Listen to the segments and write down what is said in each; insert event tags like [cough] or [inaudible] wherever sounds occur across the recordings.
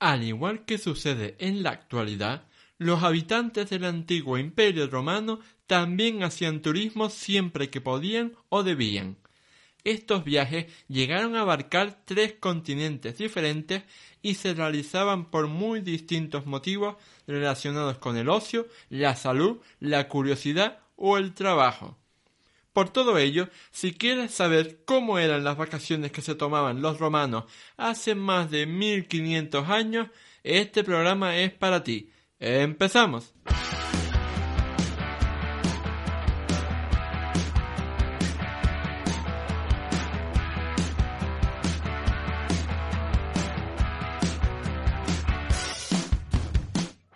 Al igual que sucede en la actualidad, los habitantes del antiguo Imperio Romano también hacían turismo siempre que podían o debían. Estos viajes llegaron a abarcar tres continentes diferentes y se realizaban por muy distintos motivos relacionados con el ocio, la salud, la curiosidad o el trabajo. Por todo ello, si quieres saber cómo eran las vacaciones que se tomaban los romanos hace más de 1500 años, este programa es para ti. ¡Empezamos!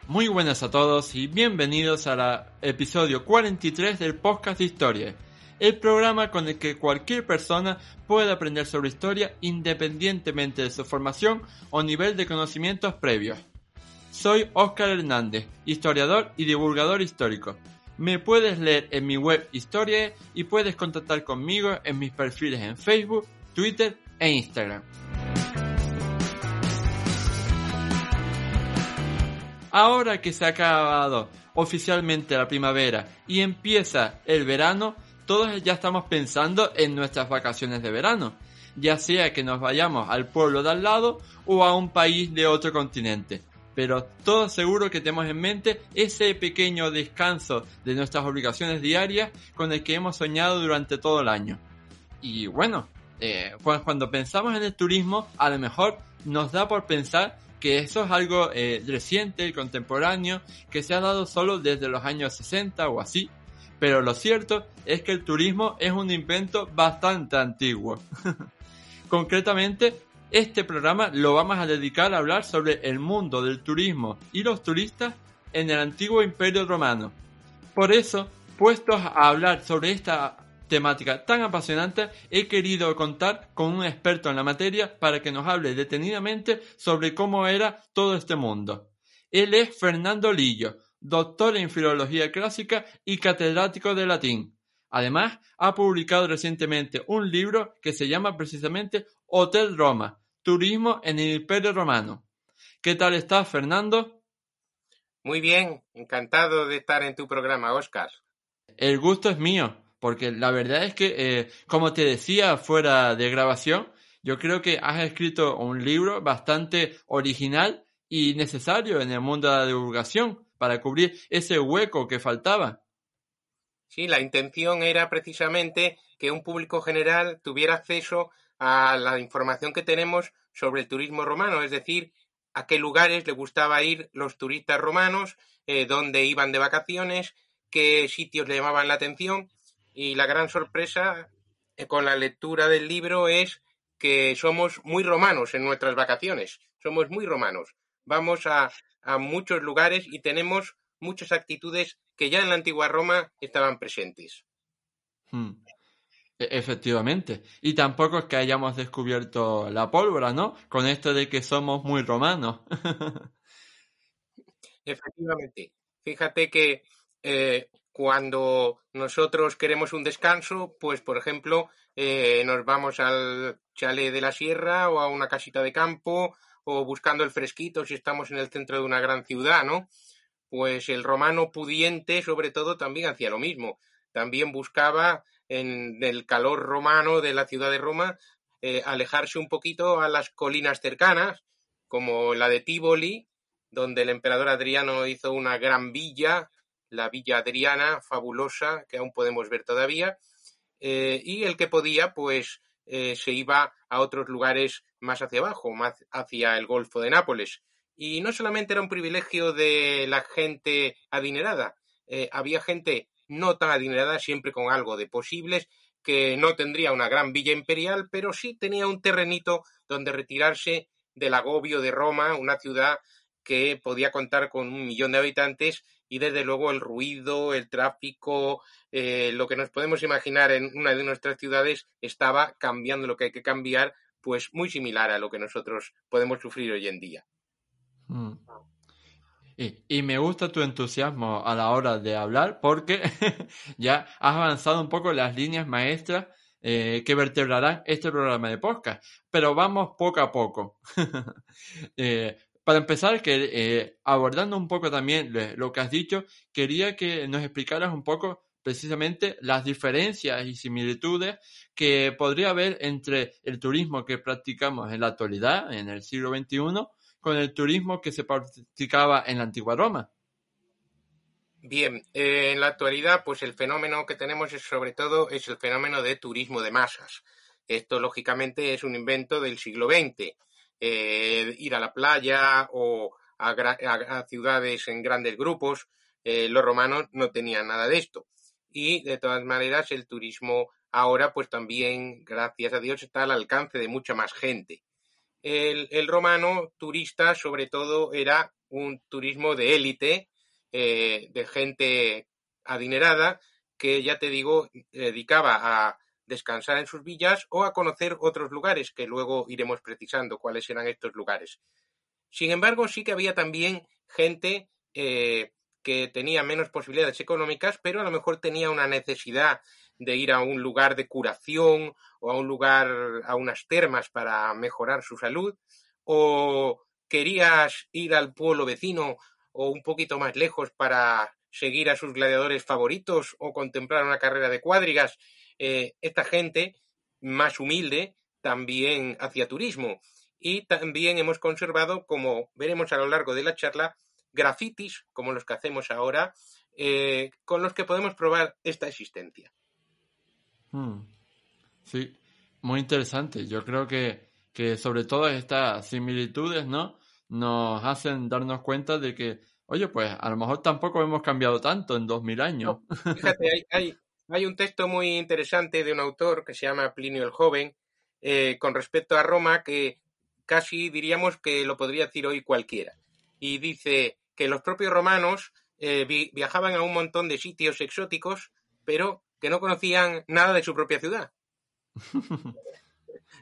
Muy buenas a todos y bienvenidos al episodio 43 del podcast de historia, el programa con el que cualquier persona puede aprender sobre historia independientemente de su formación o nivel de conocimientos previos. Soy Óscar Hernández, historiador y divulgador histórico. Me puedes leer en mi web Historia y puedes contactar conmigo en mis perfiles en Facebook, Twitter e Instagram. Ahora que se ha acabado oficialmente la primavera y empieza el verano, todos ya estamos pensando en nuestras vacaciones de verano, ya sea que nos vayamos al pueblo de al lado o a un país de otro continente. Pero todos seguro que tenemos en mente ese pequeño descanso de nuestras obligaciones diarias con el que hemos soñado durante todo el año. Y bueno, eh, cuando pensamos en el turismo, a lo mejor nos da por pensar que eso es algo eh, reciente, contemporáneo, que se ha dado solo desde los años 60 o así. Pero lo cierto es que el turismo es un invento bastante antiguo. [laughs] Concretamente, este programa lo vamos a dedicar a hablar sobre el mundo del turismo y los turistas en el antiguo imperio romano. Por eso, puestos a hablar sobre esta temática tan apasionante, he querido contar con un experto en la materia para que nos hable detenidamente sobre cómo era todo este mundo. Él es Fernando Lillo, doctor en filología clásica y catedrático de latín. Además, ha publicado recientemente un libro que se llama precisamente Hotel Roma, Turismo en el Imperio Romano. ¿Qué tal estás, Fernando? Muy bien, encantado de estar en tu programa, Oscar. El gusto es mío porque la verdad es que, eh, como te decía fuera de grabación, yo creo que has escrito un libro bastante original y necesario en el mundo de la divulgación para cubrir ese hueco que faltaba. Sí, la intención era precisamente que un público general tuviera acceso a la información que tenemos sobre el turismo romano, es decir, a qué lugares le gustaba ir los turistas romanos, eh, dónde iban de vacaciones, qué sitios le llamaban la atención y la gran sorpresa eh, con la lectura del libro es que somos muy romanos en nuestras vacaciones, somos muy romanos. Vamos a, muchos lugares y tenemos muchas actitudes que ya en la antigua Roma estaban presentes. Hmm. E, efectivamente. Y tampoco es que hayamos descubierto la pólvora, ¿no? Con esto de que somos muy romanos. [laughs] Efectivamente. Fíjate que eh, cuando nosotros queremos un descanso, pues por ejemplo, eh, nos vamos al chalet de la sierra o a una casita de campo o buscando el fresquito si estamos en el centro de una gran ciudad, ¿no? Pues el romano pudiente, sobre todo, también hacía lo mismo. También buscaba en el calor romano de la ciudad de Roma eh, alejarse un poquito a las colinas cercanas, como la de Tívoli, donde el emperador Adriano hizo una gran villa, la Villa Adriana, fabulosa, que aún podemos ver todavía, eh, y el que podía, pues eh, se iba a otros lugares más hacia abajo, más hacia el Golfo de Nápoles. Y no solamente era un privilegio de la gente adinerada, eh, había gente no tan adinerada, siempre con algo de posibles, que no tendría una gran villa imperial, pero sí tenía un terrenito donde retirarse del agobio de Roma, una ciudad que podía contar con un millón de habitantes y desde luego el ruido, el tráfico, eh, lo que nos podemos imaginar en una de nuestras ciudades estaba cambiando lo que hay que cambiar, pues muy similar a lo que nosotros podemos sufrir hoy en día. Mm. Y, me gusta tu entusiasmo a la hora de hablar porque [laughs] ya has avanzado un poco las líneas maestras eh, que vertebrarán este programa de podcast. Pero vamos poco a poco. [laughs] Eh, para empezar, que, eh, abordando un poco también lo que has dicho, quería que nos explicaras un poco precisamente las diferencias y similitudes que podría haber entre el turismo que practicamos en la actualidad, en el siglo XXI, con el turismo que se practicaba en la antigua Roma. Bien, eh, en la actualidad, pues el fenómeno que tenemos es sobre todo es el fenómeno de turismo de masas. Esto lógicamente es un invento del siglo XX eh, ir a la playa o a, ciudades en grandes grupos. Eh, los romanos no tenían nada de esto. Y de todas maneras, el turismo ahora, pues también, gracias a Dios, está al alcance de mucha más gente. El, romano turista, sobre todo, era un turismo de élite, eh, de gente adinerada, que ya te digo, dedicaba a descansar en sus villas o a conocer otros lugares, que luego iremos precisando cuáles eran estos lugares. Sin embargo, sí que había también gente eh, que tenía menos posibilidades económicas, pero a lo mejor tenía una necesidad de ir a un lugar de curación o a un lugar, a unas termas para mejorar su salud, o querías ir al pueblo vecino o un poquito más lejos para seguir a sus gladiadores favoritos o contemplar una carrera de cuadrigas eh, esta gente más humilde también hacía turismo. Y también hemos conservado, como veremos a lo largo de la charla, grafitis, como los que hacemos ahora, eh, con los que podemos probar esta existencia. Hmm. Sí, muy interesante. Yo creo que, que sobre todo estas similitudes, ¿no? Nos hacen darnos cuenta de que, oye, pues a lo mejor tampoco hemos cambiado tanto en dos mil años. fíjate, hay, hay un texto muy interesante de un autor que se llama Plinio el Joven eh, con respecto a Roma que casi diríamos que lo podría decir hoy cualquiera. Y dice que los propios romanos eh, viajaban a un montón de sitios exóticos, pero que no conocían nada de su propia ciudad. [laughs]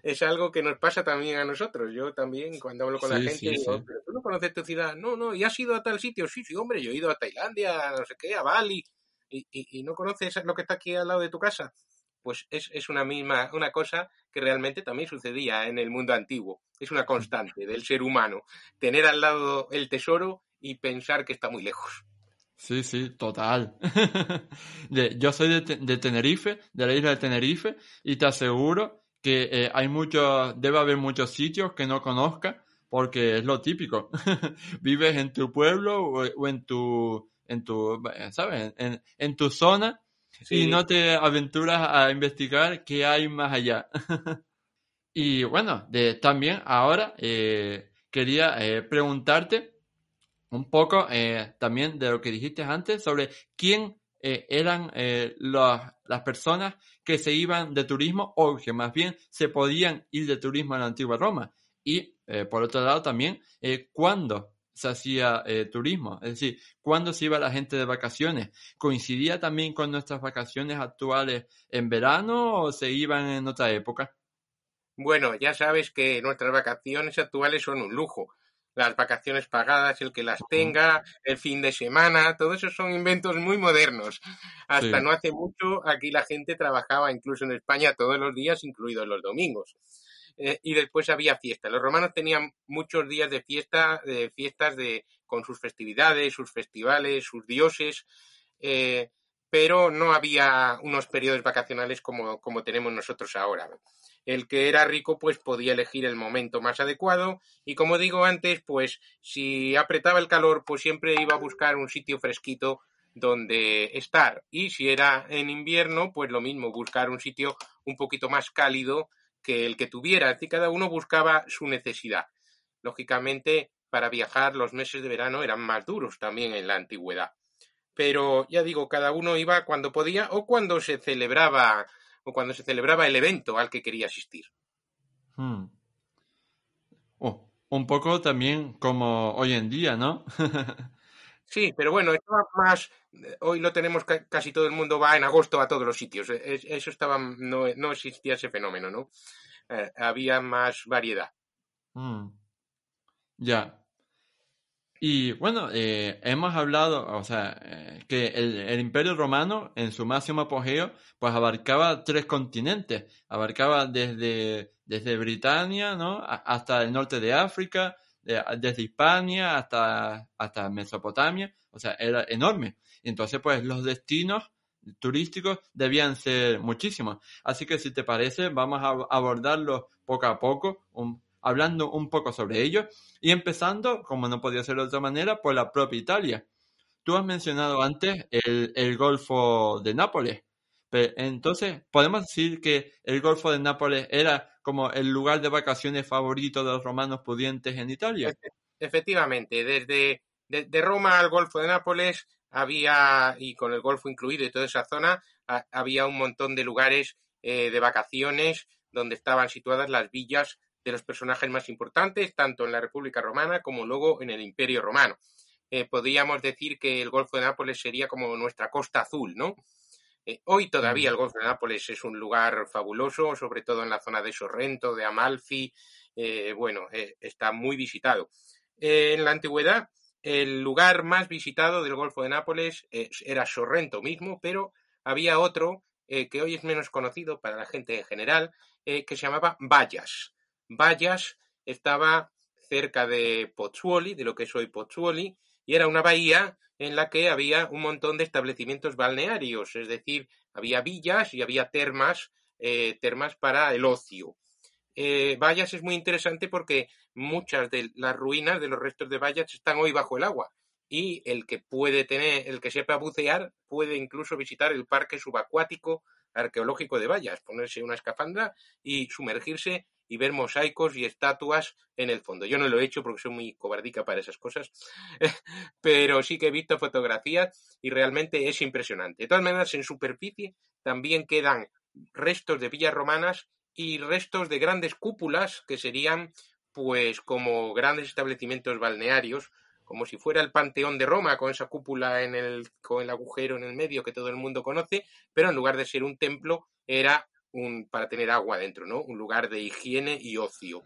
es algo que nos pasa también a nosotros. Yo también, cuando hablo con la gente, digo, pero tú no conoces tu ciudad. No, no, ¿y has ido a tal sitio? Sí, sí, hombre, yo he ido a Tailandia, no sé qué, a Bali y, no conoces lo que está aquí al lado de tu casa, pues es, una misma, una cosa que realmente también sucedía en el mundo antiguo. Es una constante del ser humano, tener al lado el tesoro y pensar que está muy lejos. Sí, sí, total. [laughs] yo soy de, Tenerife, de la isla de Tenerife, y te aseguro que eh, hay muchos, debe haber muchos sitios que no conozcas, porque es lo típico. [laughs] Vives en tu pueblo o en tu en tu, ¿sabes? En, tu zona y no te aventuras a investigar qué hay más allá. [laughs] y bueno, de, también ahora eh, quería eh, preguntarte un poco eh, también de lo que dijiste antes sobre quién eran las personas que se iban de turismo o que más bien se podían ir de turismo en la antigua Roma. Y por otro lado también, ¿cuándo se hacía eh, turismo, es decir, cuando se iba la gente de vacaciones. ¿Coincidía también con nuestras vacaciones actuales en verano o se iban en otra época? Bueno, ya sabes que nuestras vacaciones actuales son un lujo. Las vacaciones pagadas, el que las tenga, el fin de semana, todo eso son inventos muy modernos. Hasta no hace mucho aquí la gente trabajaba incluso en España todos los días, incluidos los domingos. Eh, y después había fiesta. Los romanos tenían muchos días de fiesta, de fiestas de, con sus festividades, sus festivales, sus dioses, eh, pero no había unos periodos vacacionales como, como tenemos nosotros ahora. el que era rico pues podía elegir el momento más adecuado y como digo antes pues si apretaba el calor pues siempre iba a buscar un sitio fresquito donde estar y si era en invierno pues lo mismo buscar un sitio un poquito más cálido que el que tuviera así cada uno buscaba su necesidad lógicamente para viajar los meses de verano eran más duros también en la antigüedad pero ya digo cada uno iba cuando podía o cuando se celebraba o cuando se celebraba el evento al que quería asistir. Hmm. Oh, un poco también como hoy en día, ¿no? [laughs] sí, pero bueno, estaba más. Hoy lo tenemos casi todo el mundo va en agosto a todos los sitios. E, eso estaba. No, no existía ese fenómeno, ¿no? Eh, había más variedad. Hmm. Ya. Y bueno, eh, hemos hablado, o sea, eh, que el, Imperio Romano en su máximo apogeo, pues abarcaba tres continentes, abarcaba desde, desde Britania, ¿no? hasta el norte de África, desde Hispania hasta, hasta Mesopotamia, o sea, era enorme. Entonces, pues los destinos turísticos debían ser muchísimos. Así que si te parece, vamos a abordarlos poco a poco, hablando un poco sobre ello y empezando, como no podía ser de otra manera, por la propia Italia. Tú has mencionado antes el, Golfo de Nápoles. Entonces, ¿podemos decir que el Golfo de Nápoles era como el lugar de vacaciones favorito de los romanos pudientes en Italia? Efectivamente, desde de, Roma al Golfo de Nápoles había, y con el Golfo incluido y toda esa zona, había un montón de lugares eh, de vacaciones donde estaban situadas las villas de los personajes más importantes, tanto en la República Romana como luego en el Imperio Romano. Eh, podríamos decir que el Golfo de Nápoles sería como nuestra costa azul, ¿no? Eh, hoy todavía el Golfo de Nápoles es un lugar fabuloso, sobre todo en la zona de Sorrento, de Amalfi, eh, bueno, está muy visitado. en la antigüedad, el lugar más visitado del Golfo de Nápoles era Sorrento mismo, pero había otro que hoy es menos conocido para la gente en general, que se llamaba Vallas. Vallas estaba cerca de Pozzuoli, de lo que es hoy Pozzuoli, y era una bahía en la que había un montón de establecimientos balnearios, es decir, había villas y había termas, eh, termas para el ocio. Eh, Vallas es muy interesante porque muchas de las ruinas de los restos de Vallas están hoy bajo el agua y el que puede tener, el que sepa bucear, puede incluso visitar el parque subacuático arqueológico de Vallas, ponerse una escafandra y sumergirse y ver mosaicos y estatuas en el fondo. Yo no lo he hecho porque soy muy cobardica para esas cosas, [laughs] pero sí que he visto fotografías y realmente es impresionante. De todas maneras, en superficie también quedan restos de villas romanas y restos de grandes cúpulas que serían pues como grandes establecimientos balnearios, como si fuera el Panteón de Roma con esa cúpula en el, con el agujero en el medio que todo el mundo conoce, pero en lugar de ser un templo era un, para tener agua dentro, ¿no? Un lugar de higiene y ocio.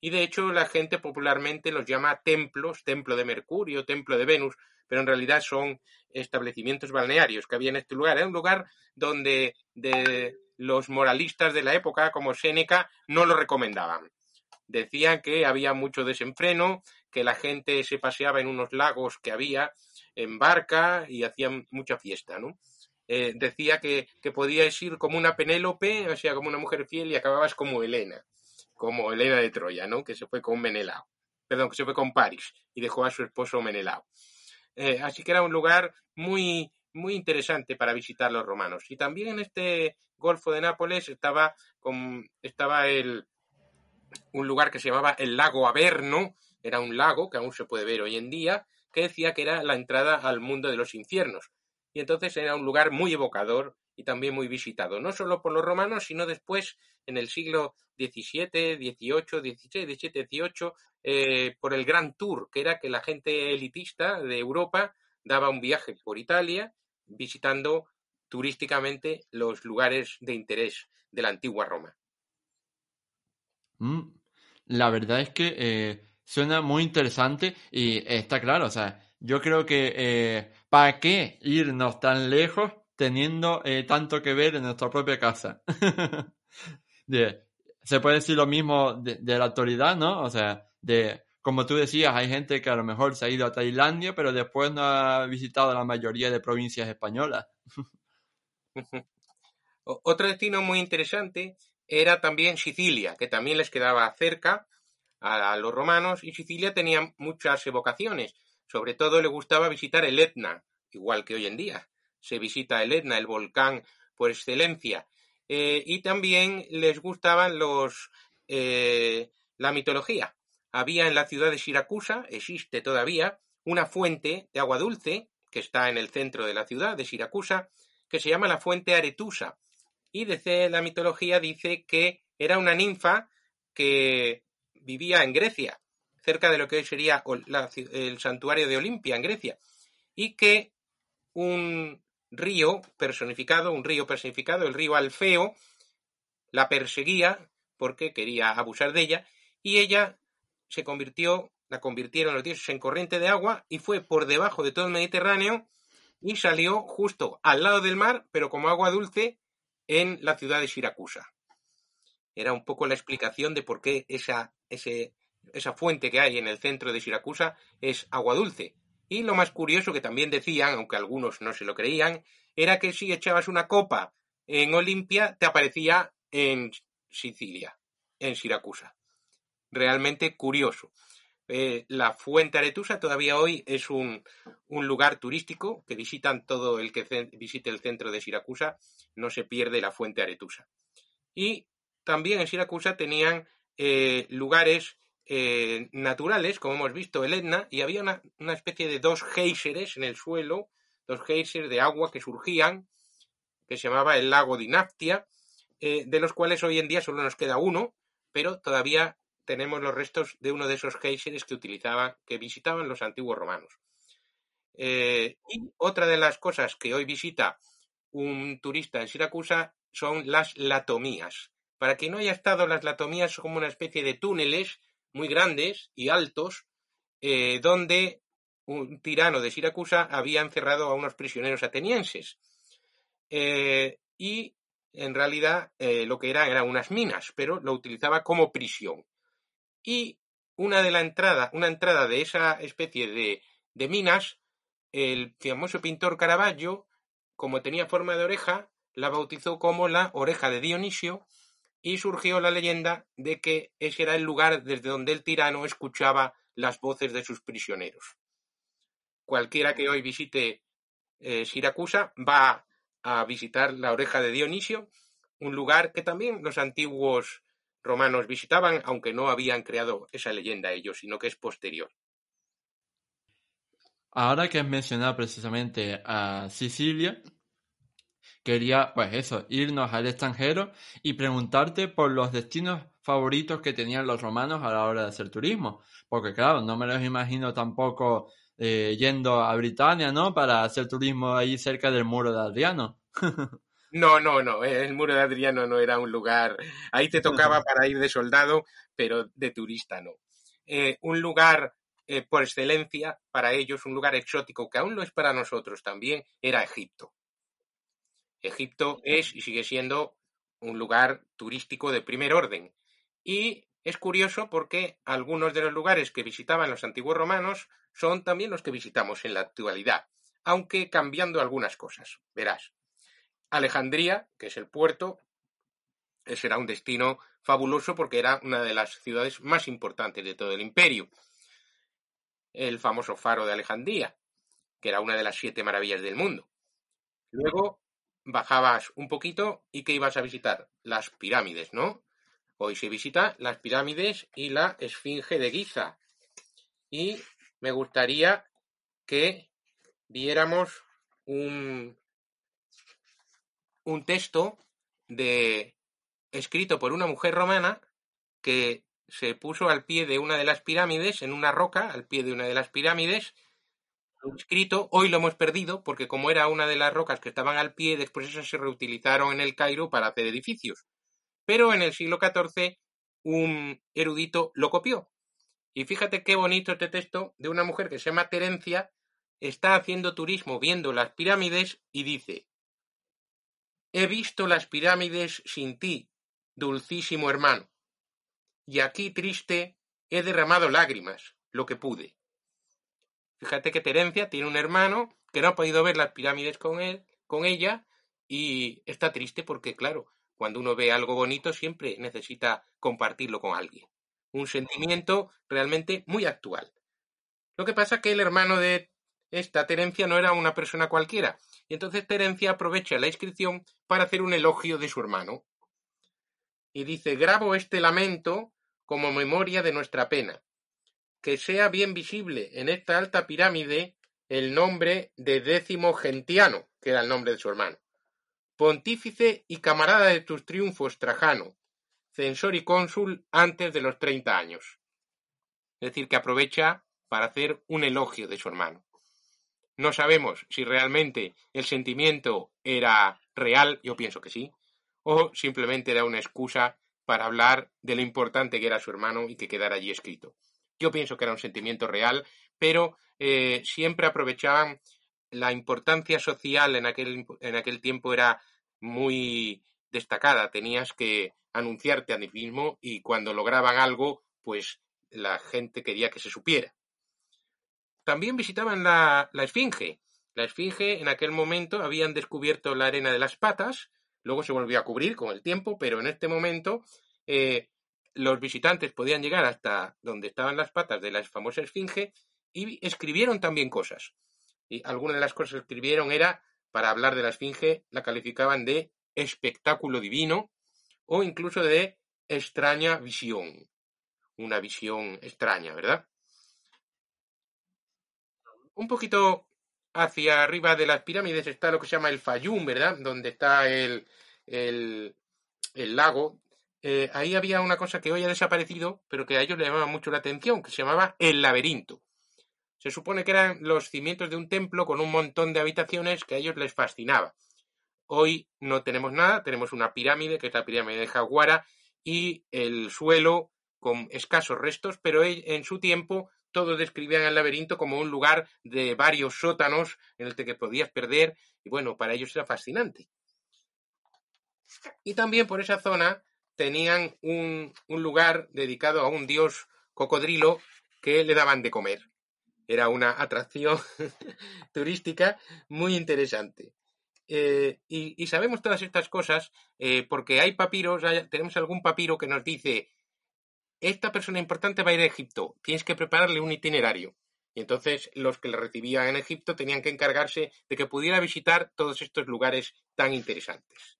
Y de hecho la gente popularmente los llama templos, templo de Mercurio, templo de Venus, pero en realidad son establecimientos balnearios que había en este lugar. Era un lugar donde de los moralistas de la época, como Séneca, no lo recomendaban. Decían que había mucho desenfreno, que la gente se paseaba en unos lagos que había en barca y hacían mucha fiesta, ¿no? Eh, decía que, que, podías ir como una Penélope, o sea, como una mujer fiel, y acababas como Helena, como Helena de Troya, ¿no? Que se fue con Menelao, perdón, que se fue con París y dejó a su esposo Menelao. Eh, así que era un lugar muy, muy interesante para visitar los romanos. Y también en este Golfo de Nápoles estaba, con, estaba el, un lugar que se llamaba el lago Averno, era un lago que aún se puede ver hoy en día, que decía que era la entrada al mundo de los infiernos y entonces era un lugar muy evocador y también muy visitado, no solo por los romanos, sino después en el siglo XVII, XVIII, XVI, XVII, XVIII, por el Gran Tour, que era que la gente elitista de Europa daba un viaje por Italia visitando turísticamente los lugares de interés de la antigua Roma. Mm, la verdad es que eh, suena muy interesante y está claro, o sea, yo creo que eh, ¿para qué irnos tan lejos teniendo eh, tanto que ver en nuestra propia casa? [laughs] se puede decir lo mismo de, la actualidad, ¿no? O sea, de como tú decías, hay gente que a lo mejor se ha ido a Tailandia, pero después no ha visitado la mayoría de provincias españolas. Otro destino muy interesante era también Sicilia, que también les quedaba cerca a, los romanos, y Sicilia tenía muchas evocaciones. Sobre todo le gustaba visitar el Etna, igual que hoy en día. Se visita el Etna, el volcán por excelencia. Eh, y también les gustaban los eh, la mitología. Había en la ciudad de Siracusa, existe todavía, una fuente de agua dulce que está en el centro de la ciudad de Siracusa, que se llama la fuente Aretusa. Y desde la mitología dice que era una ninfa que vivía en Grecia, cerca de lo que hoy sería el santuario de Olimpia en Grecia, y que un río personificado, un río personificado, el río Alfeo, la perseguía porque quería abusar de ella, y ella se convirtió, la convirtieron los dioses en corriente de agua y fue por debajo de todo el Mediterráneo y salió justo al lado del mar, pero como agua dulce, en la ciudad de Siracusa. Era un poco la explicación de por qué esa, esa fuente que hay en el centro de Siracusa es agua dulce. Y lo más curioso que también decían, aunque algunos no se lo creían, era que si echabas una copa en Olimpia, te aparecía en Sicilia, en Siracusa. Realmente curioso. Eh, la Fuente Aretusa todavía hoy es un, lugar turístico que visitan todo el que visite el centro de Siracusa, no se pierde la Fuente Aretusa. Y también en Siracusa tenían eh, lugares eh, naturales, como hemos visto, el Etna, y había una, una, especie de dos géiseres en el suelo, dos géiseres de agua que surgían, que se llamaba el lago Dinaptia, eh, de los cuales hoy en día solo nos queda uno, pero todavía tenemos los restos de uno de esos géiseres que utilizaban, que visitaban los antiguos romanos. y otra de las cosas que hoy visita un turista en Siracusa son las latomías. Para quien no haya estado, las latomías son como una especie de túneles muy grandes y altos, eh, donde un tirano de Siracusa había encerrado a unos prisioneros atenienses. Eh, y en realidad eh, lo que eran eran unas minas, pero lo utilizaba como prisión. Y una de la entrada, una entrada de esa especie de, de minas, el famoso pintor Caravaggio, como tenía forma de oreja, la bautizó como la oreja de Dionisio y surgió la leyenda de que ese era el lugar desde donde el tirano escuchaba las voces de sus prisioneros. Cualquiera que hoy visite eh, Siracusa va a visitar la oreja de Dionisio, un lugar que también los antiguos romanos visitaban, aunque no habían creado esa leyenda ellos, sino que es posterior. Ahora que has mencionado precisamente a Sicilia, quería, pues eso, irnos al extranjero y preguntarte por los destinos favoritos que tenían los romanos a la hora de hacer turismo. Porque claro, no me los imagino tampoco eh, yendo a Britania, ¿no? Para hacer turismo ahí cerca del muro de Adriano. [laughs] No, no, no, eh, el muro de Adriano no era un lugar, ahí te tocaba [laughs] para ir de soldado, pero de turista no. Eh, un lugar por excelencia para ellos, un lugar exótico que aún lo es para nosotros también, era Egipto. Egipto es y sigue siendo un lugar turístico de primer orden. Y es curioso porque algunos de los lugares que visitaban los antiguos romanos son también los que visitamos en la actualidad, aunque cambiando algunas cosas. Verás. Alejandría, que es el puerto, será un destino fabuloso porque era una de las ciudades más importantes de todo el imperio. El famoso faro de Alejandría, que era una de las siete maravillas del mundo. Luego bajabas un poquito y que ibas a visitar las pirámides, ¿no? Hoy se visita las pirámides y la Esfinge de Giza. Y me gustaría que viéramos un, un texto de escrito por una mujer romana que se puso al pie de una de las pirámides, en una roca, al pie de una de las pirámides, escrito, hoy lo hemos perdido, porque como era una de las rocas que estaban al pie, después esas se reutilizaron en el Cairo para hacer edificios. Pero en el siglo XIV un erudito lo copió. Y fíjate qué bonito este texto de una mujer que se llama Terencia, está haciendo turismo viendo las pirámides y dice, He visto las pirámides sin ti, dulcísimo hermano, y aquí triste he derramado lágrimas, lo que pude. Fíjate que Terencia tiene un hermano que no ha podido ver las pirámides con él, con ella, y está triste porque, claro, cuando uno ve algo bonito siempre necesita compartirlo con alguien. Un sentimiento realmente muy actual. Lo que pasa es que el hermano de esta Terencia no era una persona cualquiera, y entonces Terencia aprovecha la inscripción para hacer un elogio de su hermano. Y dice, grabo este lamento como memoria de nuestra pena, que sea bien visible en esta alta pirámide el nombre de décimo gentiano, que era el nombre de su hermano, pontífice y camarada de tus triunfos, Trajano, censor y cónsul antes de los treinta años. Es decir, que aprovecha para hacer un elogio de su hermano. No sabemos si realmente el sentimiento era real, yo pienso que sí, o simplemente era una excusa para hablar de lo importante que era su hermano y que quedara allí escrito. Yo pienso que era un sentimiento real, pero eh, siempre aprovechaban la importancia social en aquel, en aquel tiempo era muy destacada. Tenías que anunciarte a ti mismo y cuando lograban algo, pues la gente quería que se supiera. También visitaban la, la Esfinge. La Esfinge en aquel momento habían descubierto la arena de las patas, luego se volvió a cubrir con el tiempo, pero en este momento eh, los visitantes podían llegar hasta donde estaban las patas de la famosa Esfinge y escribieron también cosas. Y algunas de las cosas que escribieron era, para hablar de la Esfinge, la calificaban de espectáculo divino o incluso de extraña visión. Una visión extraña, ¿verdad? Un poquito hacia arriba de las pirámides está lo que se llama el Fayum, ¿verdad? Donde está el, el, el lago eh, ahí había una cosa que hoy ha desaparecido, pero que a ellos le llamaba mucho la atención, que se llamaba el laberinto. Se supone que eran los cimientos de un templo con un montón de habitaciones que a ellos les fascinaba. Hoy no tenemos nada, tenemos una pirámide, que es la pirámide de Jaguara, y el suelo con escasos restos, pero en su tiempo todos describían el laberinto como un lugar de varios sótanos en el que podías perder, y bueno, para ellos era fascinante. Y también por esa zona tenían un, lugar dedicado a un dios cocodrilo que le daban de comer. Era una atracción [laughs] turística muy interesante. Eh, y, sabemos todas estas cosas eh, porque hay papiros, tenemos algún papiro que nos dice, esta persona importante va a ir a Egipto, tienes que prepararle un itinerario. Y entonces los que le recibían en Egipto tenían que encargarse de que pudiera visitar todos estos lugares tan interesantes.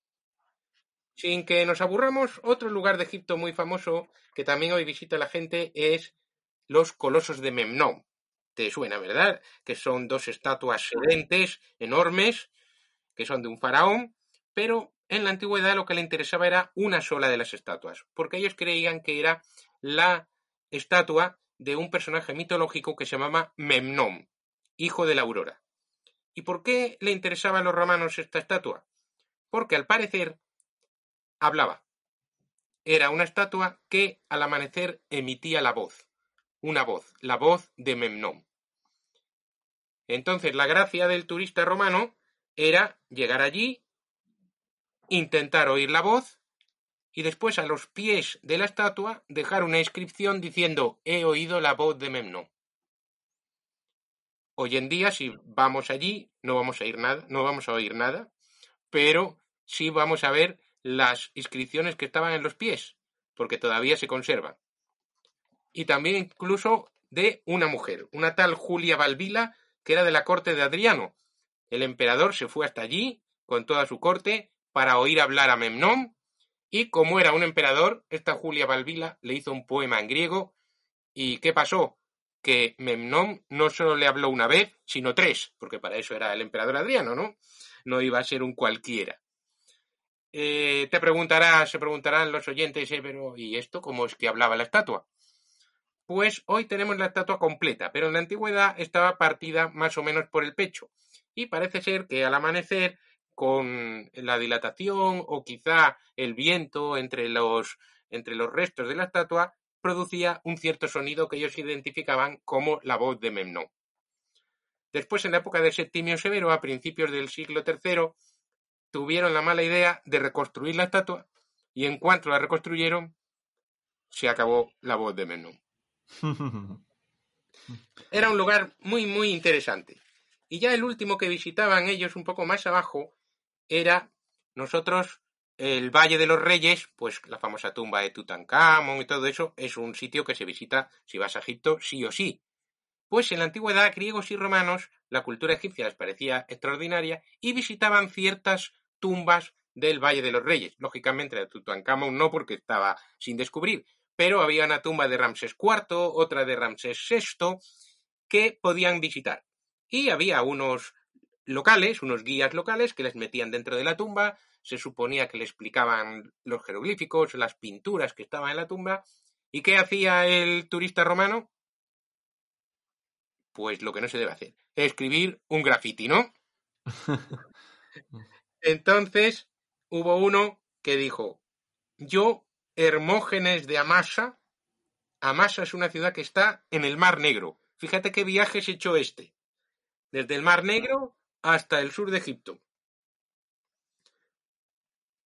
Sin que nos aburramos, otro lugar de Egipto muy famoso que también hoy visita la gente es los colosos de Memnón. Te suena, ¿verdad? Que son dos estatuas sedentes, enormes, que son de un faraón, pero en la antigüedad lo que le interesaba era una sola de las estatuas, porque ellos creían que era la estatua de un personaje mitológico que se llamaba Memnón, hijo de la aurora. ¿Y por qué le interesaba a los romanos esta estatua? Porque al parecer hablaba. Era una estatua que al amanecer emitía la voz, una voz, la voz de Memnón. Entonces la gracia del turista romano era llegar allí, intentar oír la voz y después a los pies de la estatua dejar una inscripción diciendo he oído la voz de Memnón. Hoy en día, si vamos allí, no vamos a oír nada, no vamos a oír nada, pero sí vamos a ver las inscripciones que estaban en los pies, porque todavía se conservan. Y también incluso de una mujer, una tal Julia Balbila, que era de la corte de Adriano. El emperador se fue hasta allí con toda su corte para oír hablar a Memnón, y como era un emperador, esta Julia Balbila le hizo un poema en griego, y ¿qué pasó? Que Memnón no solo le habló una vez, sino tres, porque para eso era el emperador Adriano, ¿no? No iba a ser un cualquiera. Eh, te preguntarás, se preguntarán los oyentes, eh, pero ¿y esto cómo es que hablaba la estatua? Pues hoy tenemos la estatua completa, pero en la antigüedad estaba partida más o menos por el pecho. Y parece ser que al amanecer, con la dilatación o quizá el viento entre los, entre los restos de la estatua, producía un cierto sonido que ellos identificaban como la voz de Memnón. Después, en la época de Septimio Severo, a principios del siglo III, tuvieron la mala idea de reconstruir la estatua y en cuanto la reconstruyeron, se acabó la voz de Menú. [laughs] Era un lugar muy, muy interesante. Y ya el último que visitaban ellos un poco más abajo era, nosotros el Valle de los Reyes, pues la famosa tumba de Tutankamón y todo eso, es un sitio que se visita si vas a Egipto sí o sí. Pues en la antigüedad, griegos y romanos, la cultura egipcia les parecía extraordinaria y visitaban ciertas tumbas del Valle de los Reyes. Lógicamente, la de Tutankamón no, porque estaba sin descubrir, pero había una tumba de Ramsés IV, otra de Ramsés VI, que podían visitar. Y había unos locales, unos guías locales que les metían dentro de la tumba, se suponía que le explicaban los jeroglíficos, las pinturas que estaban en la tumba. ¿Y qué hacía el turista romano? Pues lo que no se debe hacer, escribir un grafiti, ¿no? [laughs] Entonces hubo uno que dijo, yo, Hermógenes de Amasa, Amasa es una ciudad que está en el Mar Negro. Fíjate qué viajes he hecho este. Desde el Mar Negro hasta el sur de Egipto.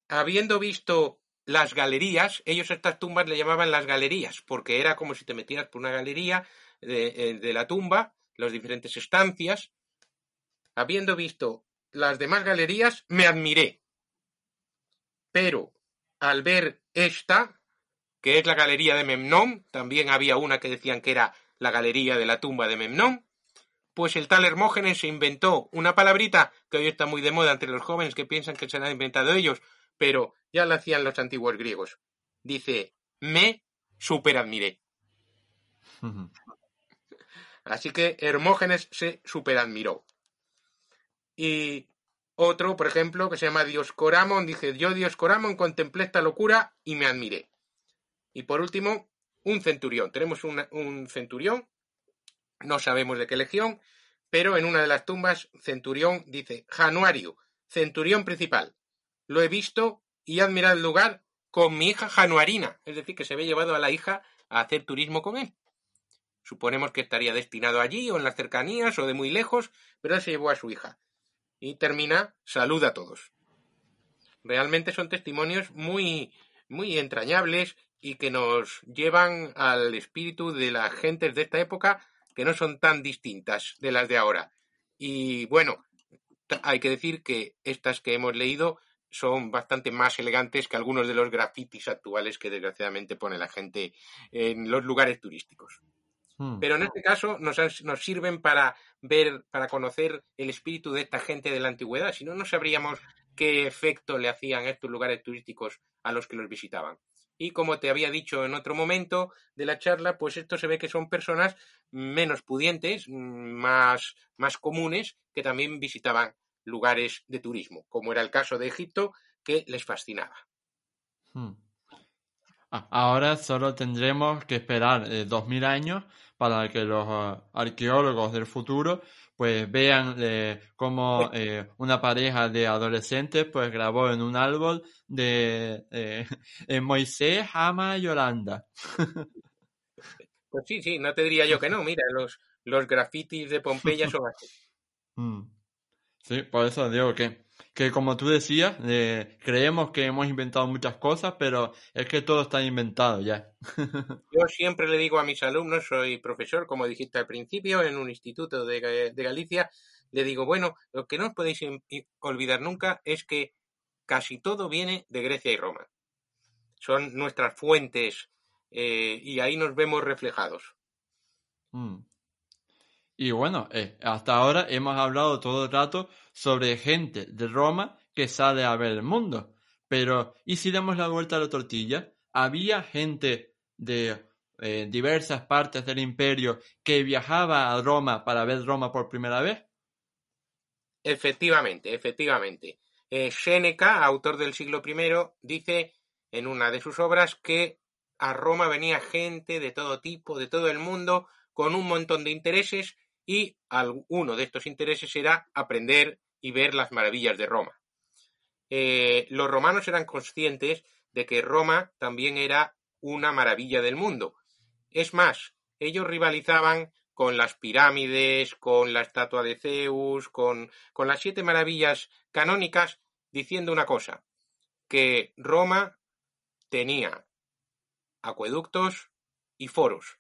Habiendo visto las galerías, ellos a estas tumbas le llamaban las galerías, porque era como si te metieras por una galería de, de la tumba, las diferentes estancias. Habiendo visto las demás galerías, me admiré. Pero al ver esta, que es la galería de Memnón, también había una que decían que era la galería de la tumba de Memnón, pues el tal Hermógenes se inventó una palabrita que hoy está muy de moda entre los jóvenes que piensan que se la han inventado ellos, pero ya la hacían los antiguos griegos. Dice, me superadmiré. Así que Hermógenes se superadmiró. Y otro, por ejemplo, que se llama Dioscoramon, dice, yo Dioscoramon contemplé esta locura y me admiré. Y por último, un centurión. Tenemos un centurión no sabemos de qué legión, pero en una de las tumbas, Centurión dice, Januario, Centurión principal. Lo he visto y he admirado el lugar con mi hija Januarina, es decir, que se había llevado a la hija a hacer turismo con él. Suponemos que estaría destinado allí o en las cercanías o de muy lejos, pero se llevó a su hija. Y termina, saluda a todos. Realmente son testimonios muy, muy entrañables y que nos llevan al espíritu de las gentes de esta época que no son tan distintas de las de ahora. Y bueno, hay que decir que estas que hemos leído son bastante más elegantes que algunos de los grafitis actuales que desgraciadamente pone la gente en los lugares turísticos. Hmm. Pero en este caso nos, nos, sirven para ver, para conocer el espíritu de esta gente de la antigüedad, si no, no sabríamos qué efecto le hacían estos lugares turísticos a los que los visitaban. Y como te había dicho en otro momento de la charla, pues esto se ve que son personas menos pudientes, más, más comunes, que también visitaban lugares de turismo, como era el caso de Egipto, que les fascinaba. Hmm. Ah, ahora solo tendremos que esperar eh, dos mil años para que los ah, arqueólogos del futuro pues vean eh, cómo eh, una pareja de adolescentes pues grabó en un árbol de eh, [laughs] Moisés ama a Yolanda. pues sí, sí, no te diría yo que no, mira, los, los grafitis de Pompeya son así. [laughs] Mm. Sí, por eso digo que que como tú decías, eh, creemos que hemos inventado muchas cosas, pero es que todo está inventado ya. [laughs] Yo siempre le digo a mis alumnos, soy profesor, como dijiste al principio, en un instituto de, Galicia, le digo, bueno, lo que no os podéis olvidar nunca es que casi todo viene de Grecia y Roma. Son nuestras fuentes eh, y ahí nos vemos reflejados. Mm. Y bueno, eh, hasta ahora hemos hablado todo el rato sobre gente de Roma que sale a ver el mundo. Pero, ¿y si damos la vuelta a la tortilla? ¿Había gente de eh, diversas partes del imperio que viajaba a Roma para ver Roma por primera vez? Efectivamente, efectivamente. Eh, Séneca, autor del siglo I, dice en una de sus obras que a Roma venía gente de todo tipo, de todo el mundo, con un montón de intereses y uno de estos intereses era aprender y ver las maravillas de Roma. Eh, los romanos eran conscientes de que Roma también era una maravilla del mundo. Es más, ellos rivalizaban con las pirámides, con la estatua de Zeus, con, con las siete maravillas canónicas, diciendo una cosa, que Roma tenía acueductos y foros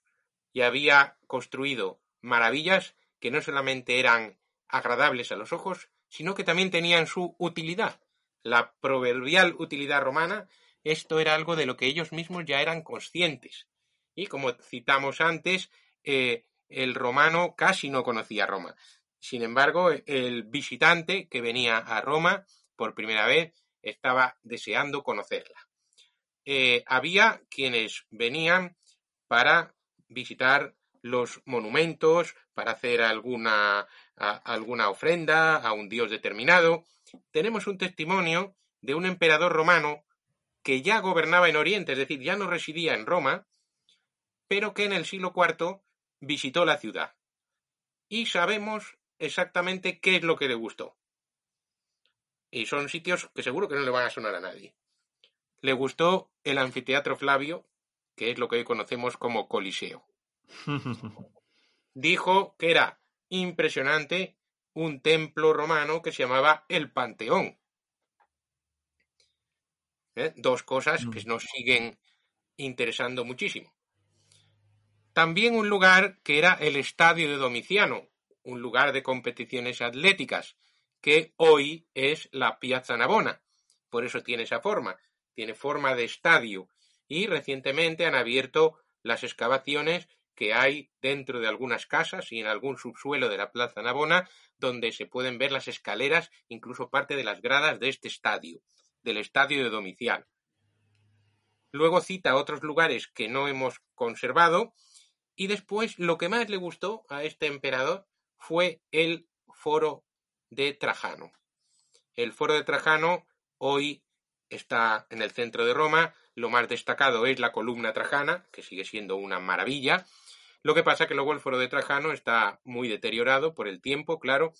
y había construido maravillas que no solamente eran agradables a los ojos, sino que también tenían su utilidad. la proverbial utilidad romana, esto era algo de lo que ellos mismos ya eran conscientes. Y como citamos antes, eh, el romano casi no conocía Roma. Sin embargo, el visitante que venía a Roma por primera vez estaba deseando conocerla. Eh, había quienes venían para visitar los monumentos, para hacer alguna, alguna ofrenda a un dios determinado. Tenemos un testimonio de un emperador romano que ya gobernaba en Oriente, es decir, ya no residía en Roma, pero que en el siglo IV visitó la ciudad. Y sabemos exactamente qué es lo que le gustó. Y son sitios que seguro que no le van a sonar a nadie. Le gustó el anfiteatro Flavio, que es lo que hoy conocemos como Coliseo. [laughs] Dijo que era impresionante un templo romano que se llamaba el Panteón. ¿Eh? Dos cosas que mm. nos siguen interesando muchísimo. También un lugar que era el Estadio de Domiciano, un lugar de competiciones atléticas, que hoy es la Piazza Navona. Por eso tiene esa forma, tiene forma de estadio. Y recientemente han abierto las excavaciones que hay dentro de algunas casas y en algún subsuelo de la Plaza Navona, donde se pueden ver las escaleras, incluso parte de las gradas de este estadio, del estadio de Domiciano. Luego cita otros lugares que no hemos conservado, y después lo que más le gustó a este emperador fue el foro de Trajano. El foro de Trajano hoy está en el centro de Roma. Lo más destacado es la columna trajana, que sigue siendo una maravilla. Lo que pasa que luego el foro de Trajano está muy deteriorado por el tiempo, claro.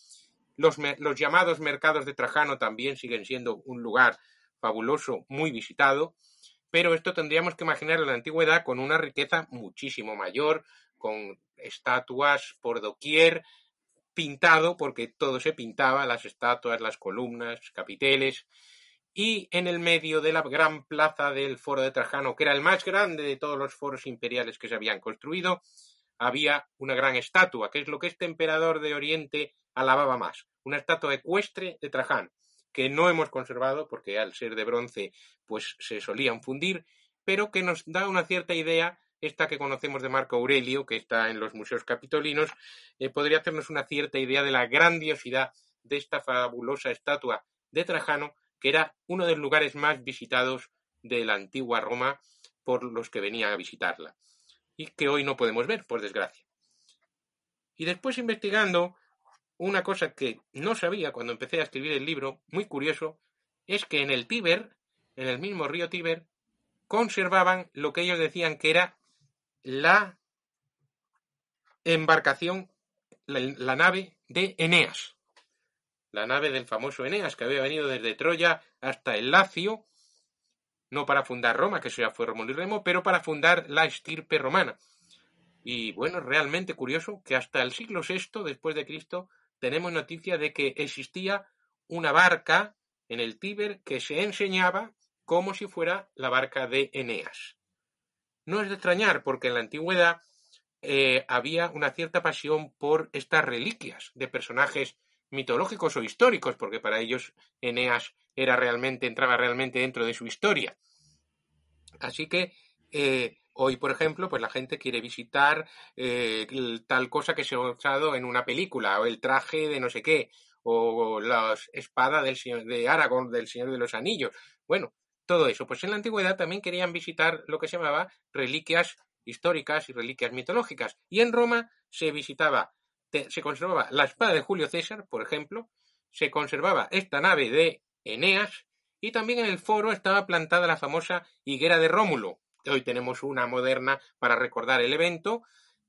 Los, los llamados mercados de Trajano también siguen siendo un lugar fabuloso, muy visitado pero esto tendríamos que imaginar en la antigüedad con una riqueza muchísimo mayor, con estatuas por doquier, pintado, porque todo se pintaba, las estatuas, las columnas, capiteles, y en el medio de la gran plaza del foro de Trajano, que era el más grande de todos los foros imperiales que se habían construido, había una gran estatua, que es lo que este emperador de Oriente alababa más, una estatua ecuestre de Trajano que no hemos conservado porque al ser de bronce pues se solían fundir, pero que nos da una cierta idea esta que conocemos de Marco Aurelio, que está en los museos capitolinos, eh, podría hacernos una cierta idea de la grandiosidad de esta fabulosa estatua de Trajano, que era uno de los lugares más visitados de la antigua Roma por los que venían a visitarla, y que hoy no podemos ver, por desgracia. Y después investigando, una cosa que no sabía cuando empecé a escribir el libro, muy curioso, es que en el Tíber, en el mismo río Tíber, conservaban lo que ellos decían que era la embarcación, la, nave de Eneas. La nave del famoso Eneas, que había venido desde Troya hasta el Lacio, no para fundar Roma, que eso ya fue Rómulo y Remo, pero para fundar la estirpe romana. Y bueno, realmente curioso que hasta el siglo VI después de Cristo tenemos noticia de que existía una barca en el Tíber que se enseñaba como si fuera la barca de Eneas. No es de extrañar, porque en la antigüedad eh, había una cierta pasión por estas reliquias de personajes mitológicos o históricos, porque para ellos Eneas era realmente, entraba realmente dentro de su historia. Así que eh, Hoy, por ejemplo, pues la gente quiere visitar eh, tal cosa que se ha usado en una película, o el traje de no sé qué, o la espada del señor de Aragorn, del Señor de los Anillos. Bueno, todo eso. Pues en la antigüedad también querían visitar lo que se llamaba reliquias históricas y reliquias mitológicas. Y en Roma se visitaba, se conservaba la espada de Julio César, por ejemplo, se conservaba esta nave de Eneas, y también en el foro estaba plantada la famosa higuera de Rómulo, hoy tenemos una moderna para recordar el evento,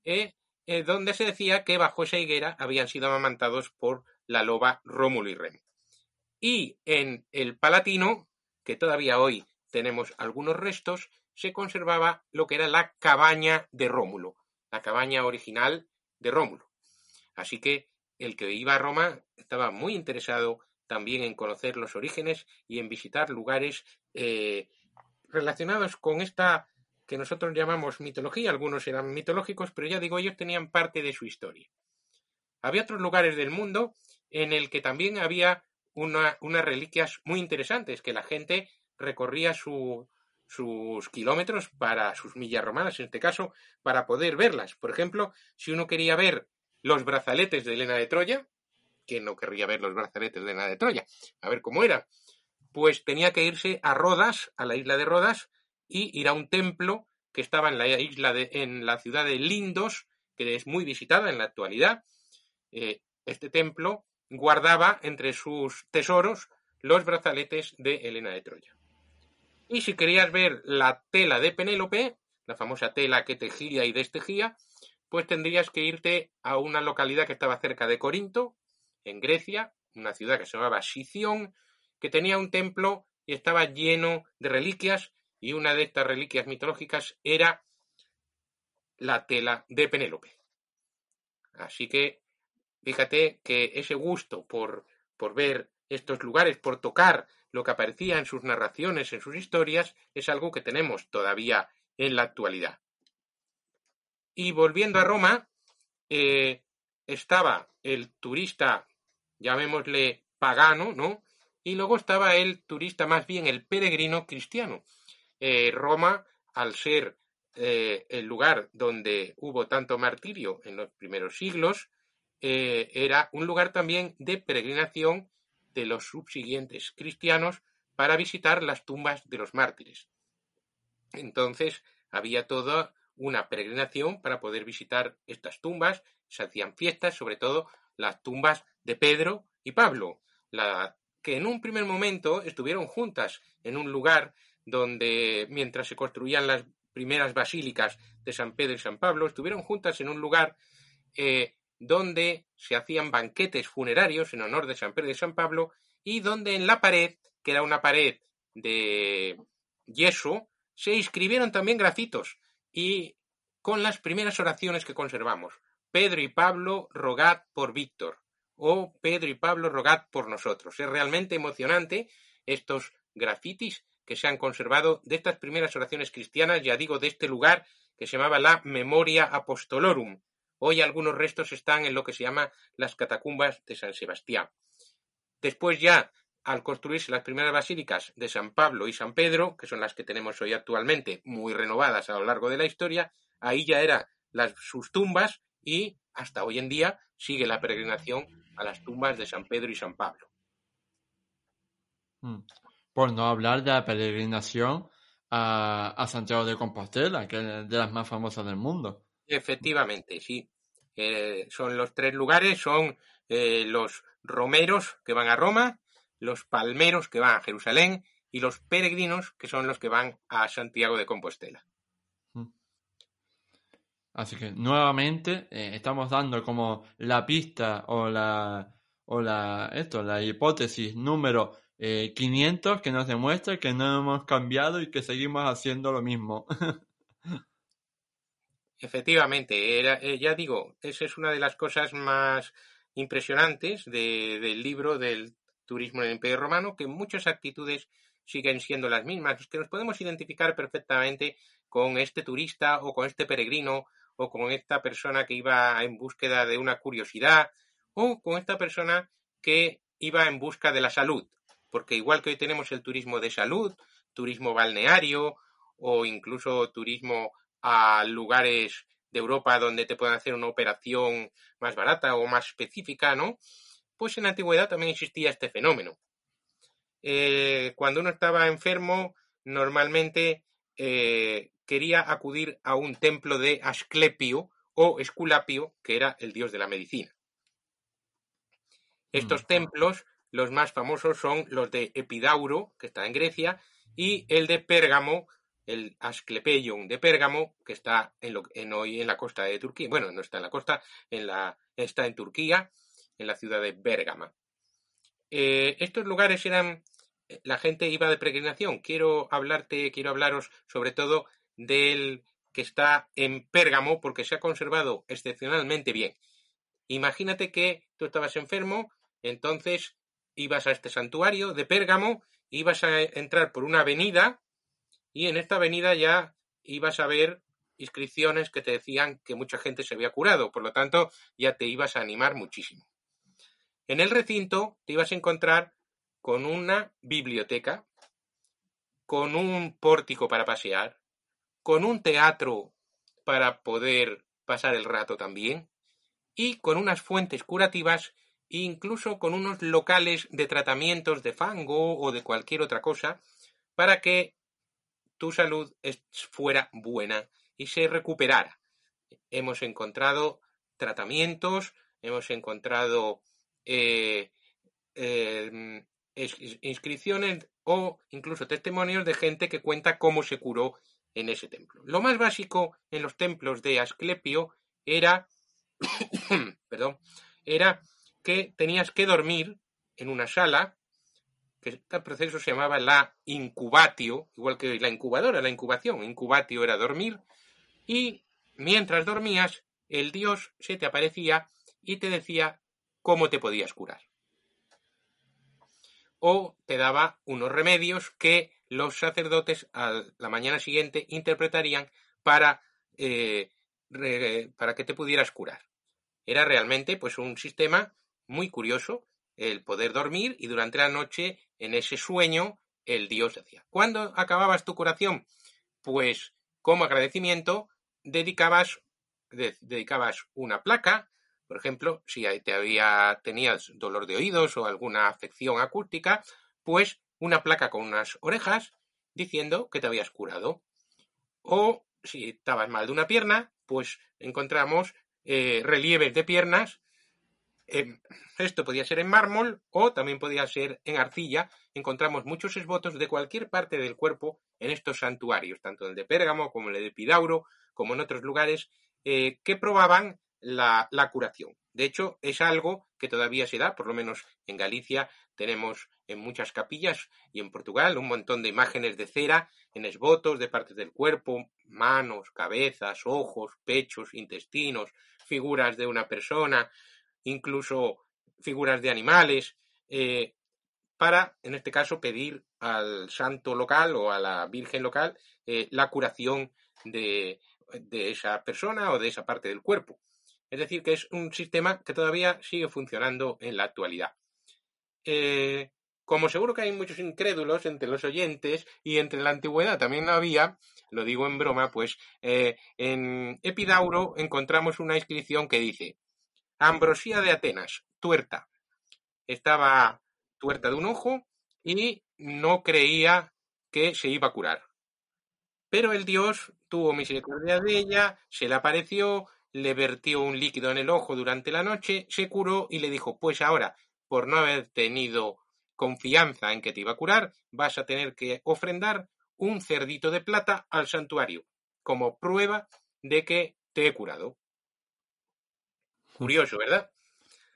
eh, eh, donde se decía que bajo esa higuera habían sido amamantados por la loba Rómulo y Remo. Y en el Palatino, que todavía hoy tenemos algunos restos, se conservaba lo que era la cabaña de Rómulo, la cabaña original de Rómulo. Así que el que iba a Roma estaba muy interesado también en conocer los orígenes y en visitar lugares eh, relacionados con esta que nosotros llamamos mitología, algunos eran mitológicos, pero ya digo, ellos tenían parte de su historia. Había otros lugares del mundo en el que también había unas reliquias muy interesantes, que la gente recorría sus kilómetros para sus millas romanas, en este caso, para poder verlas. Por ejemplo, si uno quería ver los brazaletes de Elena de Troya, que no querría ver los brazaletes de Elena de Troya, a ver cómo era, pues tenía que irse a Rodas, a la isla de Rodas, y ir a un templo que estaba en la isla de, en la ciudad de Lindos, que es muy visitada en la actualidad. Eh, este templo guardaba entre sus tesoros los brazaletes de Elena de Troya. Y si querías ver la tela de Penélope, la famosa tela que tejía y destejía, pues tendrías que irte a una localidad que estaba cerca de Corinto, en Grecia, una ciudad que se llamaba Sición, que tenía un templo y estaba lleno de reliquias, y una de estas reliquias mitológicas era la tela de Penélope. Así que fíjate que ese gusto por, por ver estos lugares, por tocar lo que aparecía en sus narraciones, en sus historias, es algo que tenemos todavía en la actualidad. Y volviendo a Roma, eh, estaba el turista, llamémosle pagano, ¿no? Y luego estaba el turista, más bien el peregrino cristiano. Eh, Roma, al ser eh, el lugar donde hubo tanto martirio en los primeros siglos, era un lugar también de peregrinación de los subsiguientes cristianos para visitar las tumbas de los mártires. Entonces había toda una peregrinación para poder visitar estas tumbas, se hacían fiestas, sobre todo las tumbas de Pedro y Pablo, la, que en un primer momento estuvieron juntas en un lugar donde mientras se construían las primeras basílicas de San Pedro y San Pablo, estuvieron juntas en un lugar eh, donde se hacían banquetes funerarios en honor de San Pedro y San Pablo y donde en la pared, que era una pared de yeso, se inscribieron también grafitos y con las primeras oraciones que conservamos. Pedro y Pablo, rogad por Víctor. O Pedro y Pablo, rogad por nosotros. Es realmente emocionante estos grafitis que se han conservado de estas primeras oraciones cristianas, ya digo, de este lugar que se llamaba la Memoria Apostolorum, Hoy algunos restos están en lo que se llama las catacumbas de San Sebastián. Después ya, al construirse las primeras basílicas de San Pablo y San Pedro, que son las que tenemos hoy actualmente, muy renovadas a lo largo de la historia, ahí ya eran las, sus tumbas y hasta hoy en día sigue la peregrinación a las tumbas de San Pedro y San Pablo. Hmm. Por no hablar de la peregrinación a, a Santiago de Compostela, que es de las más famosas del mundo. Efectivamente, sí. Eh, son los tres lugares, son eh, los romeros que van a Roma, los palmeros que van a Jerusalén y los peregrinos que son los que van a Santiago de Compostela. Mm. Así que nuevamente eh, estamos dando como la pista o la o la esto la hipótesis número 500 que nos demuestra que no hemos cambiado y que seguimos haciendo lo mismo. [laughs] Efectivamente, era, eh, ya digo, esa es una de las cosas más impresionantes del libro del turismo en el Imperio Romano, que muchas actitudes siguen siendo las mismas, que nos podemos identificar perfectamente con este turista o con este peregrino o con esta persona que iba en búsqueda de una curiosidad o con esta persona que iba en busca de la salud, porque igual que hoy tenemos el turismo de salud, turismo balneario o incluso turismo a lugares de Europa donde te puedan hacer una operación más barata o más específica, ¿no? Pues en la antigüedad también existía este fenómeno. Eh, cuando uno estaba enfermo, normalmente eh, quería acudir a un templo de Asclepio o Esculapio, que era el dios de la medicina. Estos mm. templos, los más famosos son los de Epidauro, que está en Grecia, y el de Pérgamo, el Asclepeion de Pérgamo, que está en, lo, en hoy en la costa de Turquía. Bueno, no está en la costa, en la, está en Turquía, en la ciudad de Bérgama. Eh, estos lugares eran, la gente iba de peregrinación. Quiero hablarte, quiero hablaros sobre todo del que está en Pérgamo, porque se ha conservado excepcionalmente bien. Imagínate que tú estabas enfermo, entonces ibas a este santuario de Pérgamo, ibas a entrar por una avenida y en esta avenida ya ibas a ver inscripciones que te decían que mucha gente se había curado, por lo tanto ya te ibas a animar muchísimo. En el recinto te ibas a encontrar con una biblioteca, con un pórtico para pasear, con un teatro para poder pasar el rato también, y con unas fuentes curativas e incluso con unos locales de tratamientos de fango o de cualquier otra cosa para que tu salud fuera buena y se recuperara. Hemos encontrado tratamientos, hemos encontrado eh, em, inscripciones o incluso testimonios de gente que cuenta cómo se curó en ese templo. Lo más básico en los templos de Asclepio era, [coughs] perdón, era que tenías que dormir en una sala, que este proceso se llamaba la incubatio, igual que la incubadora, la incubación. Incubatio era dormir, y mientras dormías, el dios se te aparecía y te decía cómo te podías curar. O te daba unos remedios que los sacerdotes a la mañana siguiente interpretarían para, eh, para que te pudieras curar. Era realmente pues un sistema muy curioso el poder dormir y durante la noche en ese sueño el dios decía. ¿Cuándo acababas tu curación? Pues como agradecimiento dedicabas una placa, por ejemplo, si te había, tenías dolor de oídos o alguna afección acústica, pues una placa con unas orejas diciendo que te habías curado. O si estabas mal de una pierna, pues encontramos eh, relieves de piernas. esto podía ser en mármol o también podía ser en arcilla. Encontramos muchos esbotos de cualquier parte del cuerpo en estos santuarios, tanto el de Pérgamo como el de Pidauro, como en otros lugares, eh, que probaban la, curación. De hecho, es algo que todavía se da, por lo menos en Galicia tenemos en muchas capillas y en Portugal un montón de imágenes de cera en esbotos de partes del cuerpo, manos, cabezas, ojos, pechos, intestinos, figuras de una persona, incluso figuras de animales, eh, para, en este caso, pedir al santo local o a la Virgen local eh, la curación de, de esa persona o de esa parte del cuerpo. Es decir, que es un sistema que todavía sigue funcionando en la actualidad. Eh, como seguro que hay muchos incrédulos entre los oyentes y entre la antigüedad también había, lo digo en broma, pues eh, en Epidauro encontramos una inscripción que dice Ambrosía de Atenas, tuerta. Estaba tuerta de un ojo y no creía que se iba a curar. Pero el dios tuvo misericordia de ella, se le apareció, le vertió un líquido en el ojo durante la noche, se curó y le dijo, pues ahora, por no haber tenido confianza en que te iba a curar, vas a tener que ofrendar un cerdito de plata al santuario, como prueba de que te he curado. Curioso, ¿verdad?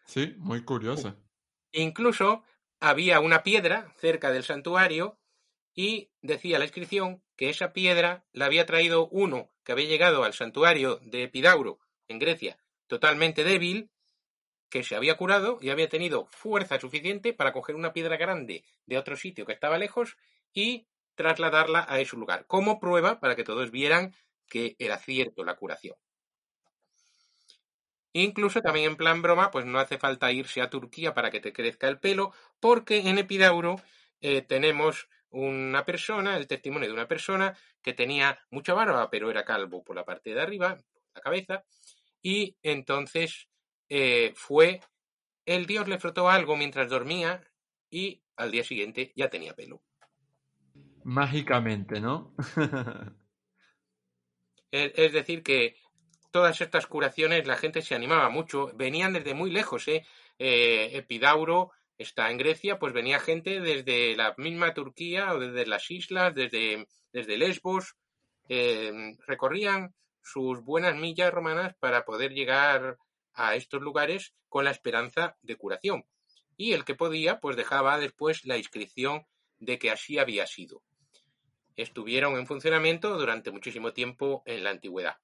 Sí, muy curioso. Incluso había una piedra cerca del santuario y decía la inscripción que esa piedra la había traído uno que había llegado al santuario de Epidauro en Grecia totalmente débil, que se había curado y había tenido fuerza suficiente para coger una piedra grande de otro sitio que estaba lejos y trasladarla a ese lugar, como prueba para que todos vieran que era cierto la curación. Incluso también en plan broma, pues no hace falta irse a Turquía para que te crezca el pelo, porque en Epidauro eh, tenemos una persona, el testimonio de una persona que tenía mucha barba, pero era calvo por la parte de arriba, la cabeza, y entonces eh, fue, el dios le frotó algo mientras dormía y al día siguiente ya tenía pelo. Mágicamente, ¿no? [laughs] es, decir, que todas estas curaciones la gente se animaba mucho, venían desde muy lejos, ¿eh? eh Epidauro está en Grecia, pues venía gente desde la misma Turquía o desde las islas, desde, desde Lesbos, eh, recorrían sus buenas millas romanas para poder llegar a estos lugares con la esperanza de curación. Y el que podía, pues dejaba después la inscripción de que así había sido. Estuvieron en funcionamiento durante muchísimo tiempo en la antigüedad.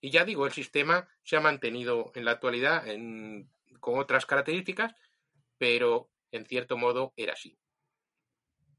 Y ya digo, el sistema se ha mantenido en la actualidad con otras características, pero en cierto modo era así.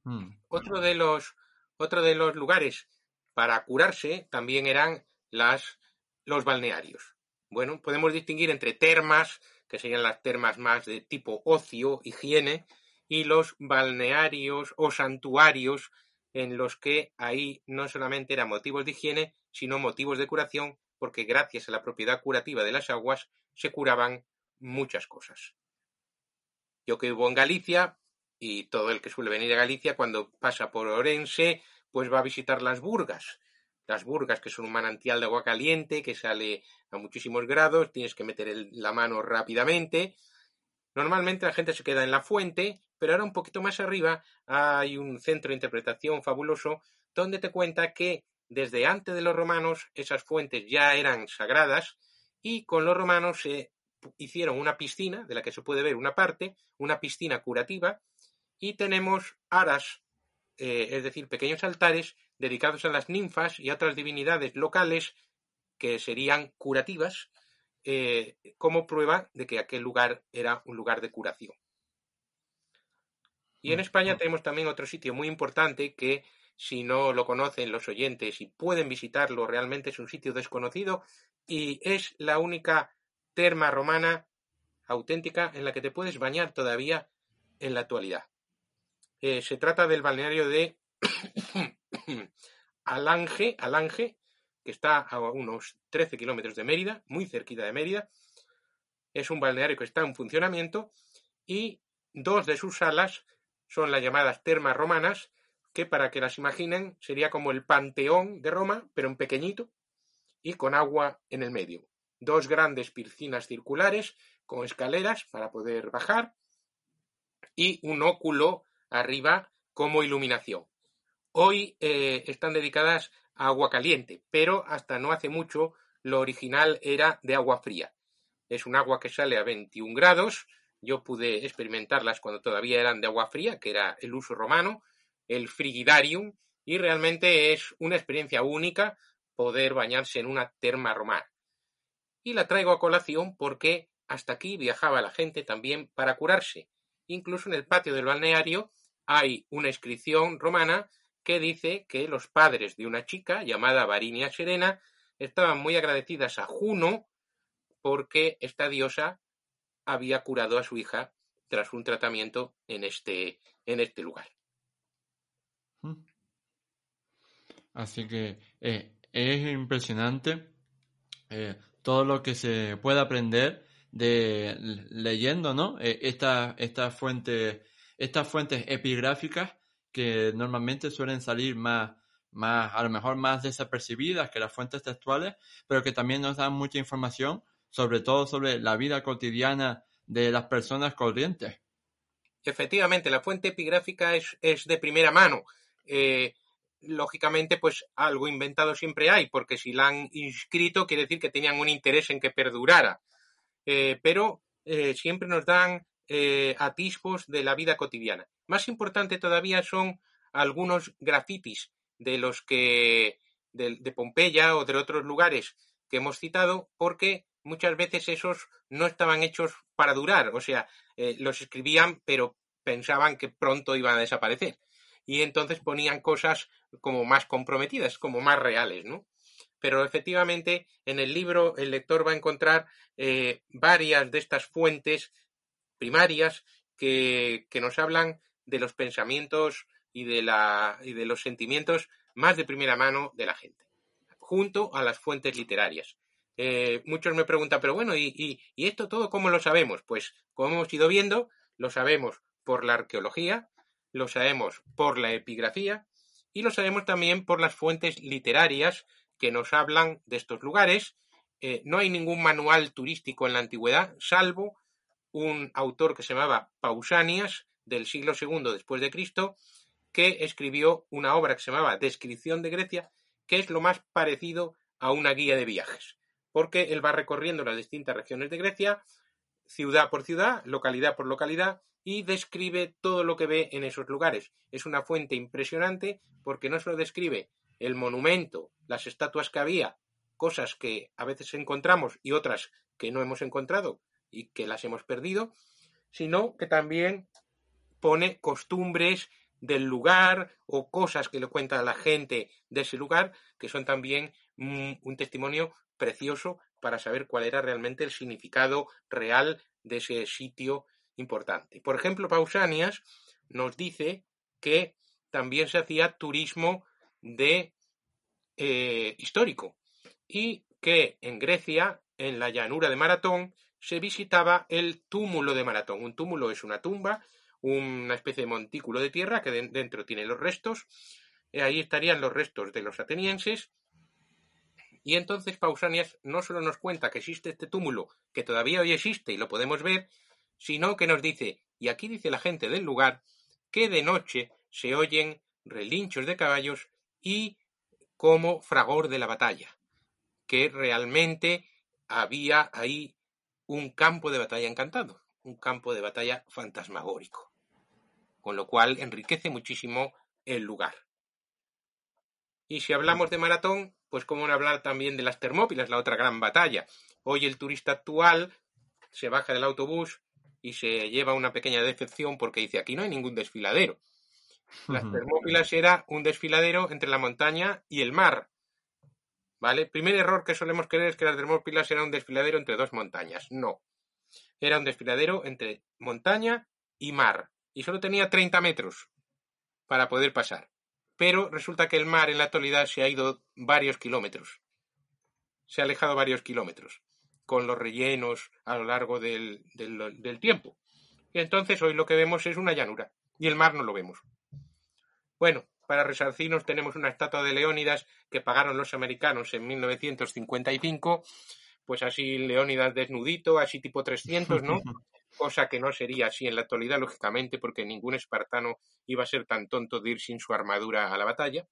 Hmm. Otro, de los, otro de los lugares para curarse también eran los balnearios. Bueno, podemos distinguir entre termas, que serían las termas más de tipo ocio, higiene, y los balnearios o santuarios en los que ahí no solamente eran motivos de higiene, sino motivos de curación, porque gracias a la propiedad curativa de las aguas se curaban muchas cosas. Yo que vivo en Galicia, y todo el que suele venir a Galicia, cuando pasa por Orense, pues va a visitar las burgas. Las burgas, que son un manantial de agua caliente que sale a muchísimos grados, tienes que meter la mano rápidamente. Normalmente la gente se queda en la fuente, pero ahora un poquito más arriba hay un centro de interpretación fabuloso donde te cuenta que desde antes de los romanos esas fuentes ya eran sagradas y con los romanos se hicieron una piscina, de la que se puede ver una parte, una piscina curativa, y tenemos aras, eh, es decir, pequeños altares dedicados a las ninfas y a otras divinidades locales que serían curativas, eh, como prueba de que aquel lugar era un lugar de curación. Y en España tenemos también otro sitio muy importante que si no lo conocen los oyentes y pueden visitarlo, realmente es un sitio desconocido y es la única terma romana auténtica en la que te puedes bañar todavía en la actualidad. Eh, se trata del balneario de [coughs] Alange, Alange, que está a unos 13 kilómetros de Mérida, muy cerquita de Mérida. Es un balneario que está en funcionamiento y dos de sus salas son las llamadas termas romanas, que para que las imaginen sería como el Panteón de Roma, pero en pequeñito y con agua en el medio. Dos grandes piscinas circulares con escaleras para poder bajar y un óculo arriba como iluminación. Hoy eh, están dedicadas a agua caliente, pero hasta no hace mucho lo original era de agua fría. Es un agua que sale a 21 grados. Yo pude experimentarlas cuando todavía eran de agua fría, que era el uso romano, el frigidarium, y realmente es una experiencia única poder bañarse en una terma romana. Y la traigo a colación porque hasta aquí viajaba la gente también para curarse. Incluso en el patio del balneario hay una inscripción romana que dice que los padres de una chica llamada Varinia Serena estaban muy agradecidas a Juno porque esta diosa había curado a su hija tras un tratamiento en este, en este lugar. Así que eh, es impresionante eh, todo lo que se puede aprender de leyendo, ¿no? Eh, esta, esta fuente estas fuentes epigráficas que normalmente suelen salir más, más, a lo mejor más desapercibidas que las fuentes textuales, pero que también nos dan mucha información, sobre todo sobre la vida cotidiana de las personas corrientes. Efectivamente, la fuente epigráfica es, es de primera mano. Eh, lógicamente, pues algo inventado siempre hay, porque si la han inscrito quiere decir que tenían un interés en que perdurara. Eh, pero eh, siempre nos dan eh, atisbos de la vida cotidiana. Más importante todavía son algunos grafitis de los que de, Pompeya o de otros lugares que hemos citado, porque muchas veces esos no estaban hechos para durar, o sea, eh, los escribían, pero pensaban que pronto iban a desaparecer. Y entonces ponían cosas como más comprometidas, como más reales, ¿no? Pero efectivamente en el libro el lector va a encontrar eh, varias de estas fuentes primarias que, nos hablan de los pensamientos y de, la, y de los sentimientos más de primera mano de la gente, junto a las fuentes literarias. Eh, muchos me preguntan, pero bueno, ¿y, ¿y, esto todo cómo lo sabemos? Pues como hemos ido viendo, lo sabemos por la arqueología, lo sabemos por la epigrafía y lo sabemos también por las fuentes literarias que nos hablan de estos lugares. Eh, no hay ningún manual turístico en la antigüedad, salvo un autor que se llamaba Pausanias, del siglo II después de Cristo, que escribió una obra que se llamaba Descripción de Grecia, que es lo más parecido a una guía de viajes, porque él va recorriendo las distintas regiones de Grecia, ciudad por ciudad, localidad por localidad, y describe todo lo que ve en esos lugares. Es una fuente impresionante porque no solo describe el monumento, las estatuas que había, cosas que a veces encontramos y otras que no hemos encontrado, y que las hemos perdido, sino que también pone costumbres del lugar o cosas que le cuenta la gente de ese lugar, que son también un testimonio precioso para saber cuál era realmente el significado real de ese sitio importante. Por ejemplo, Pausanias nos dice que también se hacía turismo de eh, histórico y que en Grecia, en la llanura de Maratón, se visitaba el túmulo de Maratón. Un túmulo es una tumba, una especie de montículo de tierra que dentro tiene los restos. Ahí estarían los restos de los atenienses. Y entonces Pausanias no solo nos cuenta que existe este túmulo, que todavía hoy existe y lo podemos ver, sino que nos dice, y aquí dice la gente del lugar, que de noche se oyen relinchos de caballos y como fragor de la batalla, que realmente había ahí un campo de batalla encantado, un campo de batalla fantasmagórico, con lo cual enriquece muchísimo el lugar. Y si hablamos de maratón, pues cómo no hablar también de las Termópilas, la otra gran batalla. Hoy el turista actual se baja del autobús y se lleva una pequeña decepción porque dice aquí no hay ningún desfiladero. Las Termópilas era un desfiladero entre la montaña y el mar. ¿Vale? Primer error que solemos creer es que las Termópilas era un desfiladero entre dos montañas. No. Era un desfiladero entre montaña y mar. Y solo tenía 30 metros para poder pasar. Pero resulta que el mar en la actualidad se ha ido varios kilómetros. Se ha alejado varios kilómetros con los rellenos a lo largo del, del tiempo. Y entonces hoy lo que vemos es una llanura. Y el mar no lo vemos. Bueno, para resarcirnos tenemos una estatua de Leónidas que pagaron los americanos en 1955, pues así Leónidas desnudito, así tipo 300, ¿no? [laughs] Cosa que no sería así en la actualidad, lógicamente, porque ningún espartano iba a ser tan tonto de ir sin su armadura a la batalla.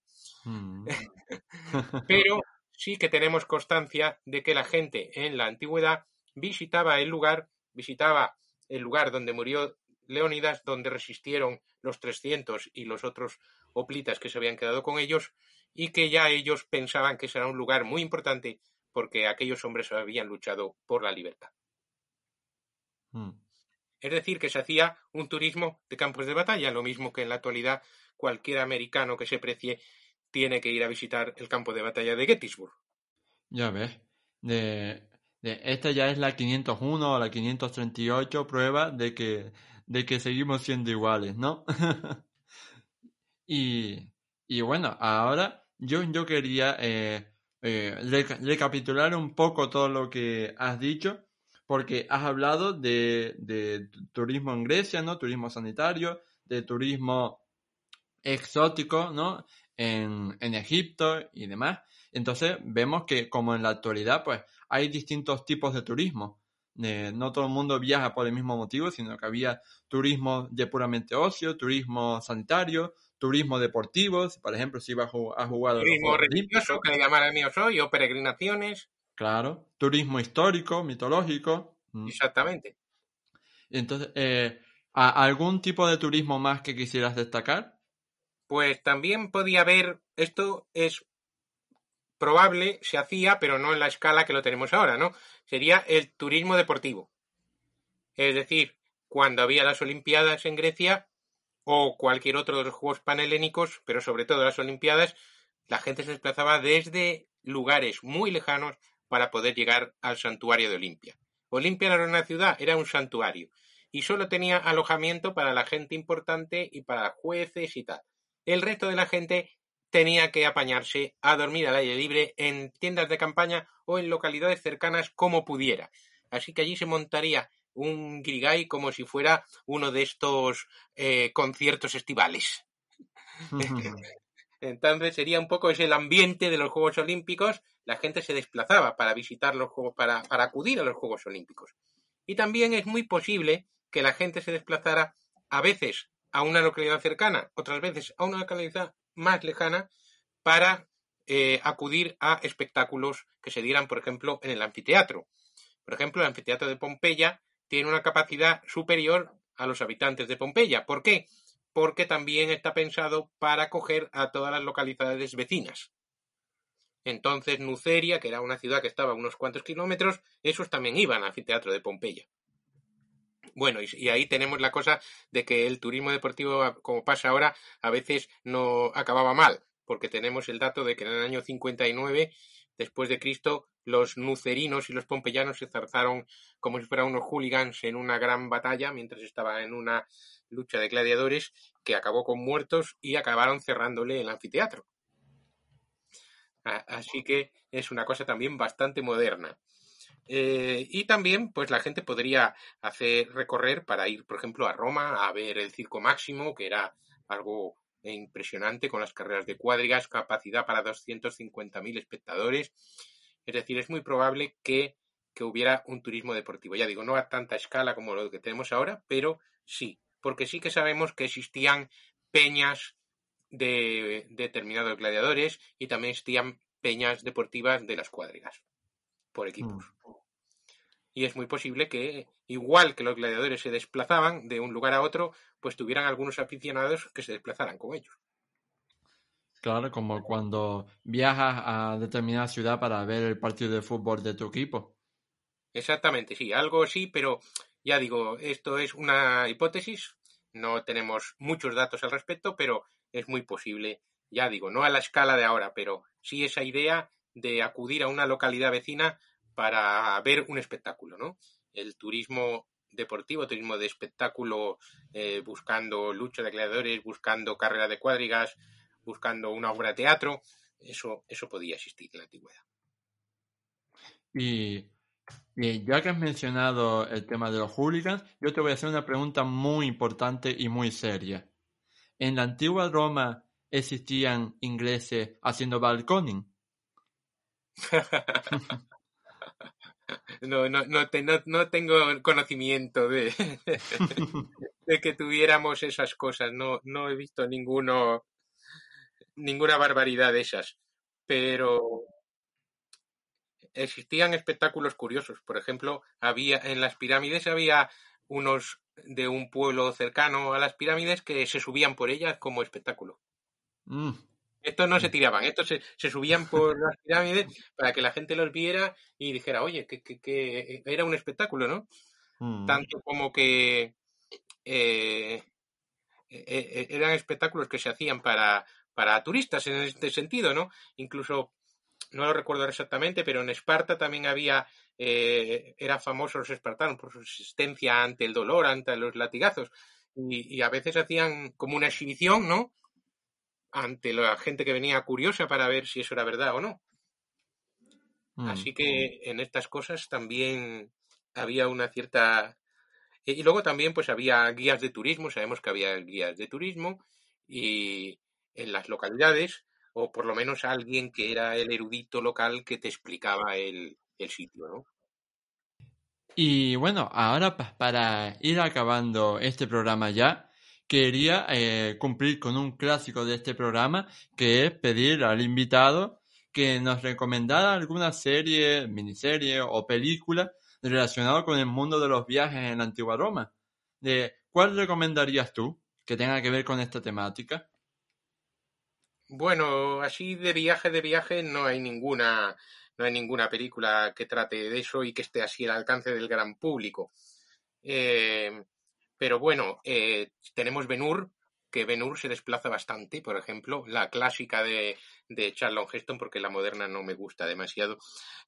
Mm. [laughs] Pero sí que tenemos constancia de que la gente en la antigüedad visitaba el lugar, visitaba el lugar donde murió Leónidas, donde resistieron los 300 y los otros hoplitas que se habían quedado con ellos, y que ya ellos pensaban que será un lugar muy importante porque aquellos hombres habían luchado por la libertad. Hmm. Es decir, que se hacía un turismo de campos de batalla, lo mismo que en la actualidad cualquier americano que se precie tiene que ir a visitar el campo de batalla de Gettysburg. Ya ves, de, esta ya es la 501 o la 538 prueba de que de que seguimos siendo iguales, ¿no? [laughs] y, y, bueno, ahora yo, yo quería eh, eh, recapitular un poco todo lo que has dicho, porque has hablado de, de turismo en Grecia, ¿no? Turismo sanitario, de turismo exótico, ¿no? En, en Egipto y demás. Entonces vemos que como en la actualidad, pues hay distintos tipos de turismo. Eh, no todo el mundo viaja por el mismo motivo, sino que había turismo de puramente ocio, turismo sanitario, turismo deportivo, por ejemplo, si iba a, jugar, Turismo religioso, que le llamaran mío soy, o peregrinaciones. Claro, turismo histórico, mitológico. Mm. Exactamente. Entonces, eh, ¿algún tipo de turismo más que quisieras destacar? Pues también podía haber, esto es probable, se hacía, pero no en la escala que lo tenemos ahora, ¿no? Sería el turismo deportivo. Es decir, cuando había las Olimpiadas en Grecia o cualquier otro de los Juegos Panhelénicos, pero sobre todo las Olimpiadas, la gente se desplazaba desde lugares muy lejanos para poder llegar al santuario de Olimpia. Olimpia no era una ciudad, era un santuario y solo tenía alojamiento para la gente importante y para jueces y tal. El resto de la gente tenía que apañarse a dormir al aire libre en tiendas de campaña o en localidades cercanas como pudiera. Así que allí se montaría un grigay como si fuera uno de estos eh, conciertos estivales. [laughs] Entonces sería un poco ese el ambiente de los Juegos Olímpicos. La gente se desplazaba para visitar los Juegos, para, para acudir a los Juegos Olímpicos. Y también es muy posible que la gente se desplazara a veces a una localidad cercana, otras veces a una localidad más lejana para eh, acudir a espectáculos que se dieran, por ejemplo, en el anfiteatro. Por ejemplo, el anfiteatro de Pompeya tiene una capacidad superior a los habitantes de Pompeya. ¿Por qué? Porque también está pensado para acoger a todas las localidades vecinas. Entonces, Nuceria, que era una ciudad que estaba a unos cuantos kilómetros, esos también iban al anfiteatro de Pompeya. Bueno, y, ahí tenemos la cosa de que el turismo deportivo, como pasa ahora, a veces no acababa mal, porque tenemos el dato de que en el año 59 después de Cristo los nucerinos y los pompeyanos se zarzaron como si fueran unos hooligans en una gran batalla mientras estaba en una lucha de gladiadores que acabó con muertos y acabaron cerrándole el anfiteatro. Así que es una cosa también bastante moderna. Eh, y también, pues la gente podría hacer recorrer para ir, por ejemplo, a Roma a ver el Circo Máximo, que era algo impresionante con las carreras de cuadrigas, capacidad para 250.000 espectadores. Es decir, es muy probable que, que, hubiera un turismo deportivo. Ya digo, no a tanta escala como lo que tenemos ahora, pero sí, porque sí que sabemos que existían peñas de determinados gladiadores y también existían peñas deportivas de las cuadrigas por equipos. Mm. Y es muy posible que, igual que los gladiadores se desplazaban de un lugar a otro, pues tuvieran algunos aficionados que se desplazaran con ellos. Claro, como cuando viajas a determinada ciudad para ver el partido de fútbol de tu equipo. Exactamente, sí, algo sí, pero ya digo, esto es una hipótesis, no tenemos muchos datos al respecto, pero es muy posible, ya digo, no a la escala de ahora, pero sí esa idea de acudir a una localidad vecina para ver un espectáculo, ¿no? El turismo deportivo, turismo de espectáculo, eh, buscando lucha de gladiadores, buscando carrera de cuadrigas, buscando una obra de teatro, eso, eso podía existir en la antigüedad. Y, y, ya que has mencionado el tema de los hooligans, yo te voy a hacer una pregunta muy importante y muy seria. ¿En la antigua Roma existían ingleses haciendo balconing? [laughs] no, no, no, no, tengo conocimiento de, [laughs] de que tuviéramos esas cosas. No, no he visto ninguno, ninguna barbaridad de esas. Pero existían espectáculos curiosos. Por ejemplo, había en las pirámides había unos de un pueblo cercano a las pirámides que se subían por ellas como espectáculo. Mm. Estos no se tiraban, estos se, subían [laughs] por las pirámides para que la gente los viera y dijera, oye, que, era un espectáculo, ¿no? Mm. Tanto como que eh, e, e, eran espectáculos que se hacían para, para turistas en este sentido, ¿no? Incluso, no lo recuerdo exactamente, pero en Esparta también había, eh, eran famosos los espartanos por su resistencia ante el dolor, ante los latigazos, y, y a veces hacían como una exhibición, ¿no? ante la gente que venía curiosa para ver si eso era verdad o no. Mm. Así que en estas cosas también había una cierta... Y luego también pues había guías de turismo, sabemos que había guías de turismo y en las localidades, o por lo menos alguien que era el erudito local que te explicaba el, el sitio, ¿no? Y bueno, ahora para ir acabando este programa ya, quería eh, cumplir con un clásico de este programa, que es pedir al invitado que nos recomendara alguna serie, miniserie o película relacionada con el mundo de los viajes en la antigua Roma. De, ¿Cuál recomendarías tú que tenga que ver con esta temática? Bueno, así de viaje de viaje no hay ninguna no hay ninguna película que trate de eso y que esté así al alcance del gran público. Eh, pero bueno, eh, tenemos Benur, que Benur se desplaza bastante, por ejemplo, la clásica de, de Charlton Heston, porque la moderna no me gusta demasiado.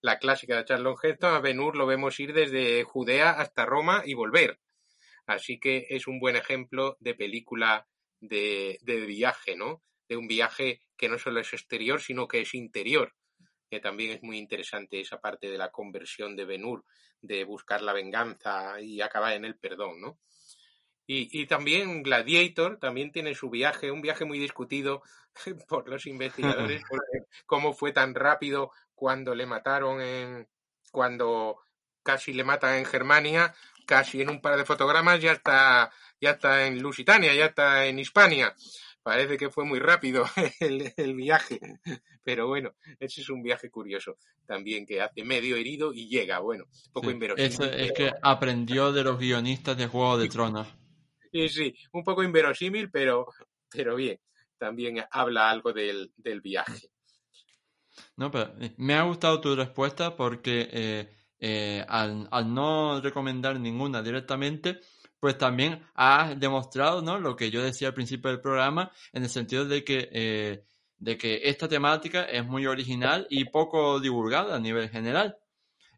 La clásica de Charlton Heston, a Benur lo vemos ir desde Judea hasta Roma y volver. Así que es un buen ejemplo de película de, de viaje, ¿no? De un viaje que no solo es exterior, sino que es interior. Que también es muy interesante esa parte de la conversión de Benur, de buscar la venganza y acabar en el perdón, ¿no? Y, también Gladiator también tiene su viaje, un viaje muy discutido [laughs] por los investigadores, [laughs] cómo fue tan rápido cuando le mataron en, cuando casi le matan en Germania, casi en un par de fotogramas ya está, ya está en Lusitania, ya está en Hispania. Parece que fue muy rápido [laughs] el, viaje, pero bueno, ese es un viaje curioso también que hace medio herido y llega, bueno, poco inverosímil. Eso es que aprendió de los guionistas de Juego de Tronos. Sí, sí, un poco inverosímil, pero, pero bien, también habla algo del, viaje. No, pero eh, me ha gustado tu respuesta porque eh, eh, al, no recomendar ninguna directamente, pues también has demostrado ¿no? lo que yo decía al principio del programa, en el sentido de que de que esta temática es muy original y poco divulgada a nivel general.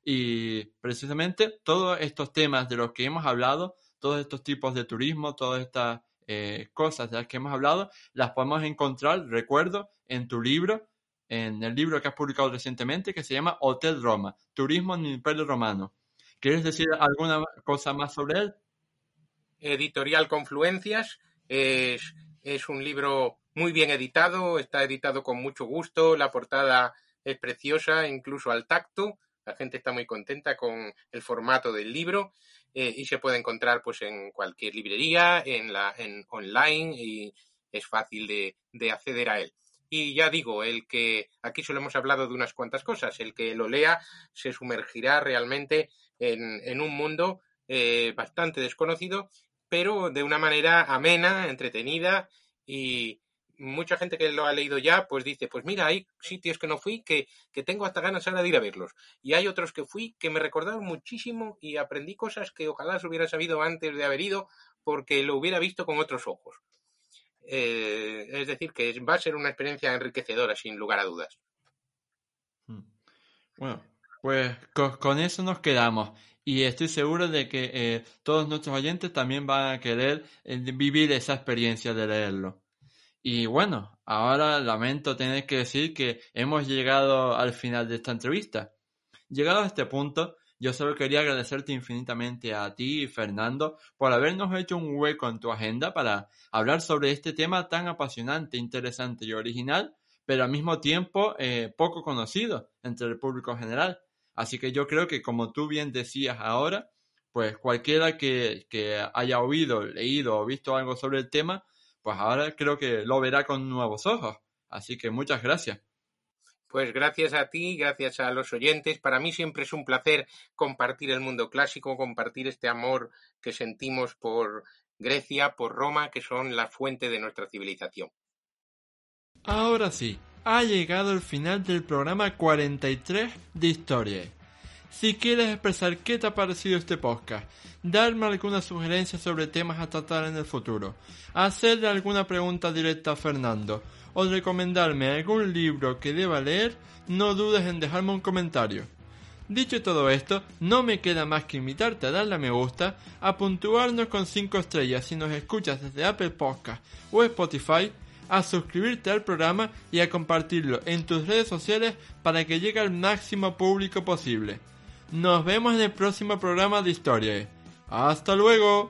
Y precisamente todos estos temas de los que hemos hablado, todos estos tipos de turismo, todas estas eh, cosas de las que hemos hablado, las podemos encontrar, recuerdo, en tu libro, en el libro que has publicado recientemente, que se llama Hotel Roma, Turismo en el Imperio Romano. ¿Quieres decir alguna cosa más sobre él? Editorial Confluencias. Es, es un libro muy bien editado, está editado con mucho gusto, la portada es preciosa, incluso al tacto, la gente está muy contenta con el formato del libro eh, y se puede encontrar pues en cualquier librería, en la en online y es fácil de, de acceder a él. Y ya digo, el que aquí solo hemos hablado de unas cuantas cosas, el que lo lea se sumergirá realmente en, en un mundo eh, bastante desconocido, pero de una manera amena, entretenida y, mucha gente que lo ha leído ya, pues dice, pues mira, hay sitios que no fui que, que tengo hasta ganas ahora de ir a verlos. Y hay otros que fui que me recordaron muchísimo y aprendí cosas que ojalá se hubiera sabido antes de haber ido porque lo hubiera visto con otros ojos. Eh, es decir, que va a ser una experiencia enriquecedora, sin lugar a dudas. Hmm. Bueno, pues con, eso nos quedamos. Y estoy seguro de que eh, todos nuestros oyentes también van a querer eh, vivir esa experiencia de leerlo. Y bueno, ahora lamento tener que decir que hemos llegado al final de esta entrevista. Llegado a este punto, yo solo quería agradecerte infinitamente a ti, Fernando, por habernos hecho un hueco en tu agenda para hablar sobre este tema tan apasionante, interesante y original, pero al mismo tiempo eh, poco conocido entre el público general. Así que yo creo que como tú bien decías ahora, pues cualquiera que, que haya oído, leído o visto algo sobre el tema, pues ahora creo que lo verá con nuevos ojos. Así que muchas gracias. Pues gracias a ti, gracias a los oyentes. Para mí siempre es un placer compartir el mundo clásico, compartir este amor que sentimos por Grecia, por Roma, que son la fuente de nuestra civilización. Ahora sí, ha llegado el final del programa 43 de Historia. Si quieres expresar qué te ha parecido este podcast, darme alguna sugerencia sobre temas a tratar en el futuro, hacerle alguna pregunta directa a Fernando o recomendarme algún libro que deba leer, no dudes en dejarme un comentario. Dicho todo esto, no me queda más que invitarte a darle a me gusta, a puntuarnos con 5 estrellas si nos escuchas desde Apple Podcast o Spotify, a suscribirte al programa y a compartirlo en tus redes sociales para que llegue al máximo público posible. Nos vemos en el próximo programa de historia. Hasta luego.